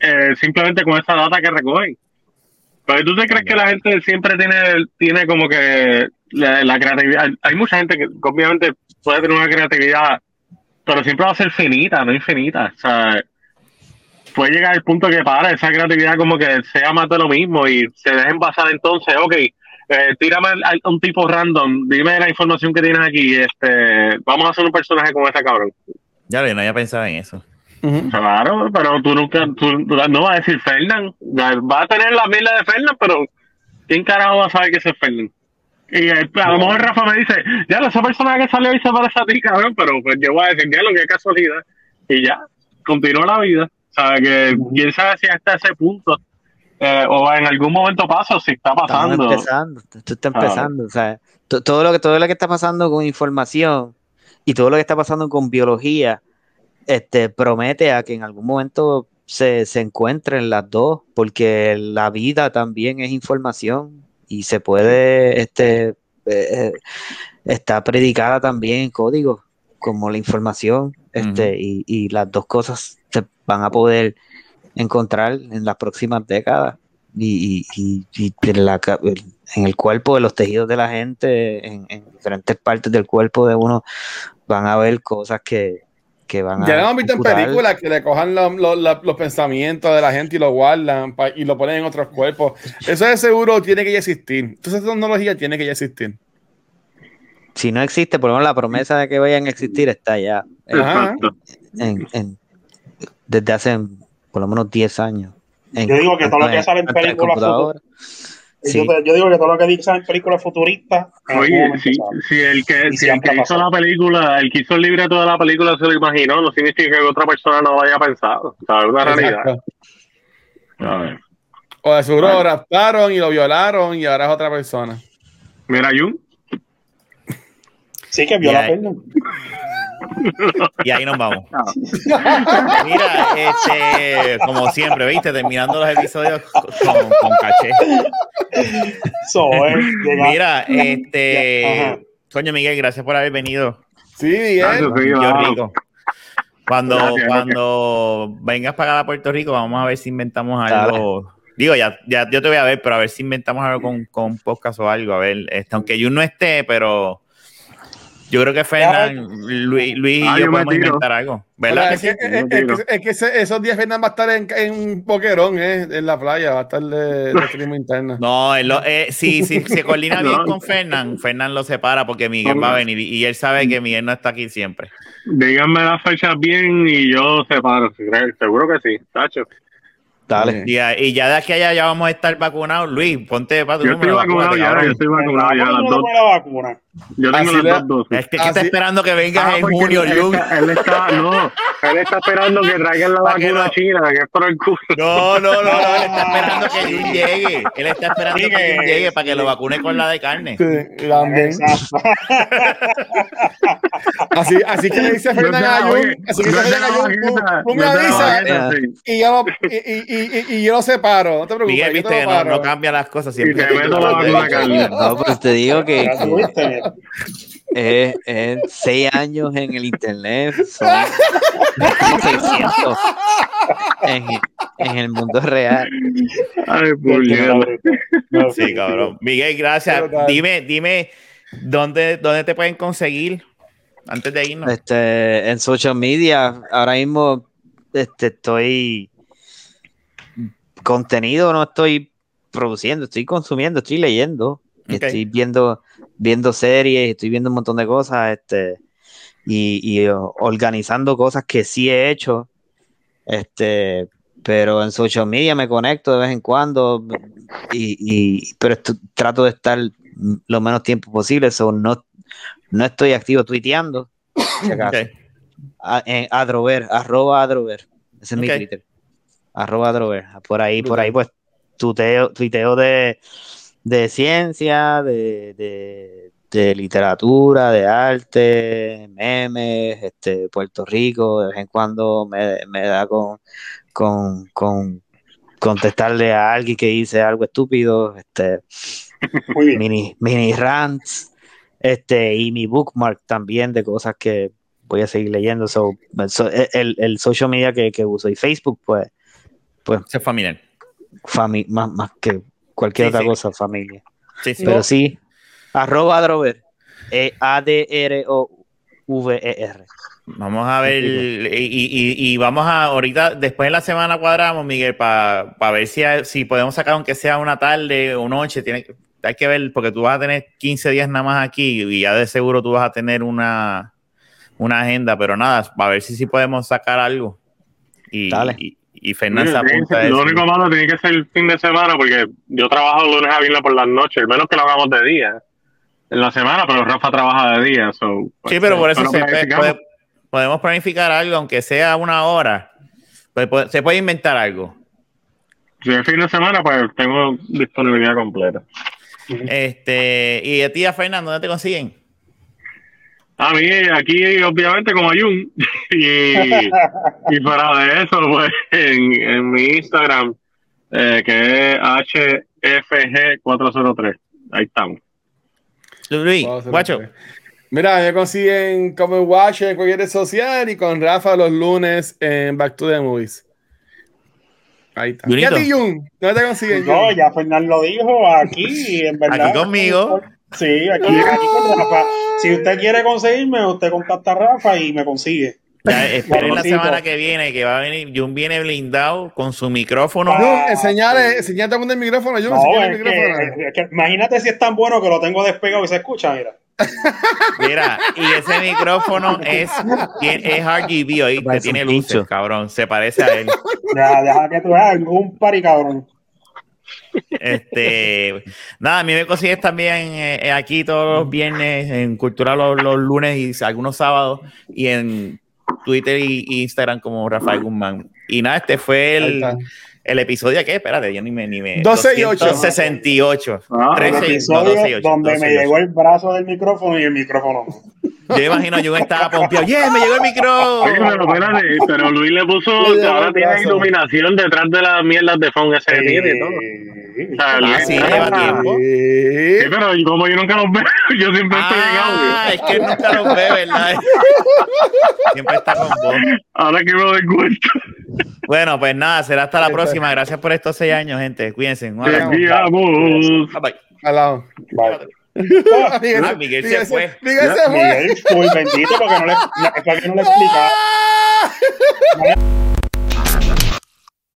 eh, simplemente con esa data que recogen. Pero tú te crees que la gente siempre tiene, tiene como que la, la creatividad. Hay mucha gente que obviamente puede tener una creatividad, pero siempre va a ser finita, no infinita. O sea, puede llegar al punto que para esa creatividad como que sea más de lo mismo y se dejen basar entonces, ok, eh, tírame a un tipo random, dime la información que tienes aquí, este, vamos a hacer un personaje con este cabrón. Ya yo no había pensado en eso. Claro, pero tú nunca, tú, no vas a decir Fernán. Va a tener la mila de Fernán, pero ¿quién carajo va a saber que es Fernán? Y eh, a lo mejor Rafa me dice, ya, esa persona que salió y se parece a ti, cabrón, pero pues yo voy a decir, ya, lo que es casualidad. Y ya, continúa la vida. O sea, que quién sabe si hasta ese punto eh, o en algún momento pasa o si está pasando. Estamos empezando, esto está empezando. O sea, to- todo lo, que, todo lo que está pasando con información y todo lo que está pasando con biología este, promete a que en algún momento se, se encuentren las dos, porque la vida también es información y se puede, este, eh, eh, está predicada también en código, como la información, este, y, y las dos cosas se van a poder encontrar en las próximas décadas. Y, y- en, la en el cuerpo de los tejidos de la gente, en, en diferentes partes del cuerpo de uno, van a ver cosas que, que van a. Ya lo hemos visto en películas que le cojan los, pensamientos de la gente y lo guardan pa- y lo ponen en otros cuerpos. Eso de seguro tiene que ya existir. Entonces, esa tecnología tiene que ya existir. Si no existe, por lo menos la promesa de que vayan a existir está ya en- Ajá. en- en- desde hace por lo menos 10 años. En- Yo digo que todo lo que sale en películas. Sí. Yo, digo que todo lo que dicen en películas futuristas. Oye, si el que, si el que hizo la película, el que hizo el libreto de la película se lo imaginó, no significa que otra persona no lo haya pensado. O sea, es una realidad. Exacto. A ver. O de seguro lo raptaron y lo violaron y ahora es otra persona. Mira, Jun. Sí, que viola Ya. Y ahí nos vamos. Mira, este, como siempre, ¿viste? Terminando los episodios con, con caché. So, eh, Mira, este, coño Miguel, gracias por haber venido. Sí, Miguel. Vamos. rico. Cuando, Gracias, cuando vengas para acá a Puerto Rico, vamos a ver si inventamos algo. Digo, ya, ya yo te voy a ver, pero a ver si inventamos algo con, con podcast o algo. A ver, este, aunque yo no esté, pero yo creo que Fernán, Luis, Luis y Ah, yo yo podemos inventar algo. ¿Verdad? es que, que sí? es- es que- es que ese- esos días Fernan va a estar en, en Boquerón, eh, en la playa, va a estar de, de turismo interno. No, él lo- eh, si, si se coordina bien No. con Fernán, Fernán lo separa porque Miguel va a venir y él sabe que Miguel no está aquí siempre. Díganme las fechas bien y yo separo. Seguro que sí, Tacho. Dale. Y, y ya de aquí a allá ya vamos a estar vacunados. Luis, ponte para tu Yo estoy número, vacunado vacúnate, ya, yo estoy vacunado ya ¿Cómo las no dos. pone la vacuna? Yo tengo Así las dos dosis. Este que está Así- esperando que vengas Ah, en porque junio, él, Jun. está, él está, no, él está esperando que traigan la vacuna no- china, que es por el culo. No, no, no, no, él está esperando que Jun llegue. Él está esperando Sí, que Jun que- llegue para que lo vacune con la de carne. Sí, también. Así, así que le dice Fernan a No te la Jun, así que Fernan la a Jun, tú, me avisas y yo, lo, y, y, y, y yo lo separo, no te preocupes. Miguel, yo viste te que lo no, paro. no cambia las cosas Y siempre. te meto la vacuna, Carlos. No, pues te digo que, Es, es seis años en el internet, son 600 en, en el mundo real. Ay. Sí, cabrón. Miguel, gracias. Dime, dime, ¿dónde, ¿dónde te pueden conseguir antes de irnos? Este, en social media, ahora mismo este, estoy contenido, no estoy produciendo, estoy consumiendo, estoy leyendo, estoy viendo, viendo series, estoy viendo un montón de cosas, este, y, y, uh, organizando cosas que sí he hecho, este, pero en social media me conecto de vez en cuando, y, y- pero estu- trato de estar lo menos tiempo posible, so no, no estoy activo tuiteando. si acaso. Ok. A- en Adrover, arroba Adrover. Ese es mi. Twitter. Arroba Adrover. Por ahí, por ahí, pues, tuiteo, tuiteo de, de ciencia, de, de, de literatura, de arte, memes, este, Puerto Rico, de vez en cuando me, me da con, con, con contestarle a alguien que dice algo estúpido, este, Muy bien. mini, mini rants, este, y mi bookmark también de cosas que voy a seguir leyendo. So, so- el, el social media que, que uso y Facebook, pues, Ese es familiar. fami- más, más que cualquier Sí, otra sí. cosa, familia. Sí, sí. Pero sí, arroba Adrover, eh, A-D-R-O-V-E-R. Vamos a ver, y, y- y- y vamos a, ahorita, después de la semana cuadramos, Miguel, para ver si, si podemos sacar, aunque sea una tarde o noche, tiene, hay que ver, porque tú vas a tener 15 días nada más aquí y ya de seguro tú vas a tener una, una agenda, pero nada, a ver si sí podemos sacar algo. Y, Dale. y, y Fernández apunta eso. Lo único malo tiene que ser el fin de semana porque yo trabajo lunes a viernes por las noches, al menos que lo hagamos de día en la semana, pero Rafa trabaja de día. So, pues, Sí, pero por eso se planificamos. puede- podemos planificar algo, aunque sea una hora. Pues, puede- se puede inventar algo. Si es fin de semana, pues tengo disponibilidad completa. Este, y a ti, a Fernando, ¿dónde te consiguen? A mí, aquí, obviamente, como Ayun. y, y fuera de eso, pues en, en mi Instagram, eh, que es HFG403. Ahí estamos. Luis, guacho. Mira, me consiguen como Watch en cualquier red social y con Rafa los lunes en Back to the Movies. Ahí está. ¿Y a ti, Jun? ¿Dónde te consiguen? No, ya Fernando lo dijo aquí, en verdad. Aquí conmigo. Sí, aquí, aquí con Rafa. Si usted quiere conseguirme, usted contacta a Rafa y me consigue. Ya, esperen la semana que viene, que va a venir, Jun viene blindado con su micrófono. Ah, Jun, enseñale, enseñale a poner el micrófono. Jun, No, enseñale el es que, micrófono. es que imagínate si es tan bueno que lo tengo despegado y se escucha, mira. Mira, y ese micrófono es, es RGB, oíste, tiene luces, cabrón, se parece a él. Ya, deja que tú veas, un pari cabrón. Este, nada, a mí me consigues también eh, aquí todos los viernes en Cultura los, los lunes y algunos sábados y en Twitter y, y Instagram como Rafael Guzmán. Y nada, este fue el, el episodio que, espérate, yo ni me ni me 12 y ocho. 268. Ah, El 13 y- no, episodio 12 y ocho, donde 12 me llegó el brazo del micrófono y el micrófono no. Yo imagino, yo estaba pompeado. ¡Yeah! ¡Me llegó el Oye, micrófono! pero espérate, pero Luis le puso que ahora tiene iluminación detrás de las mierdas de phone ese que tiene y todo. O sea, Luis- Ah, sí, lleva tiempo. Sí, pero como yo nunca los veo, yo siempre estoy en Ah, es que él nunca los ve, ¿verdad? Siempre está con vos. Ahora que me doy cuenta. Bueno, pues nada, será hasta la próxima. Gracias por estos seis años, gente. Cuídense. Un Te abrazo. enviamos. Bye, bye. Vale. Miguel, Ah, Miguel se fue. Miguel se fue. Miguel, muy bendito porque no le, porque no le explicaba.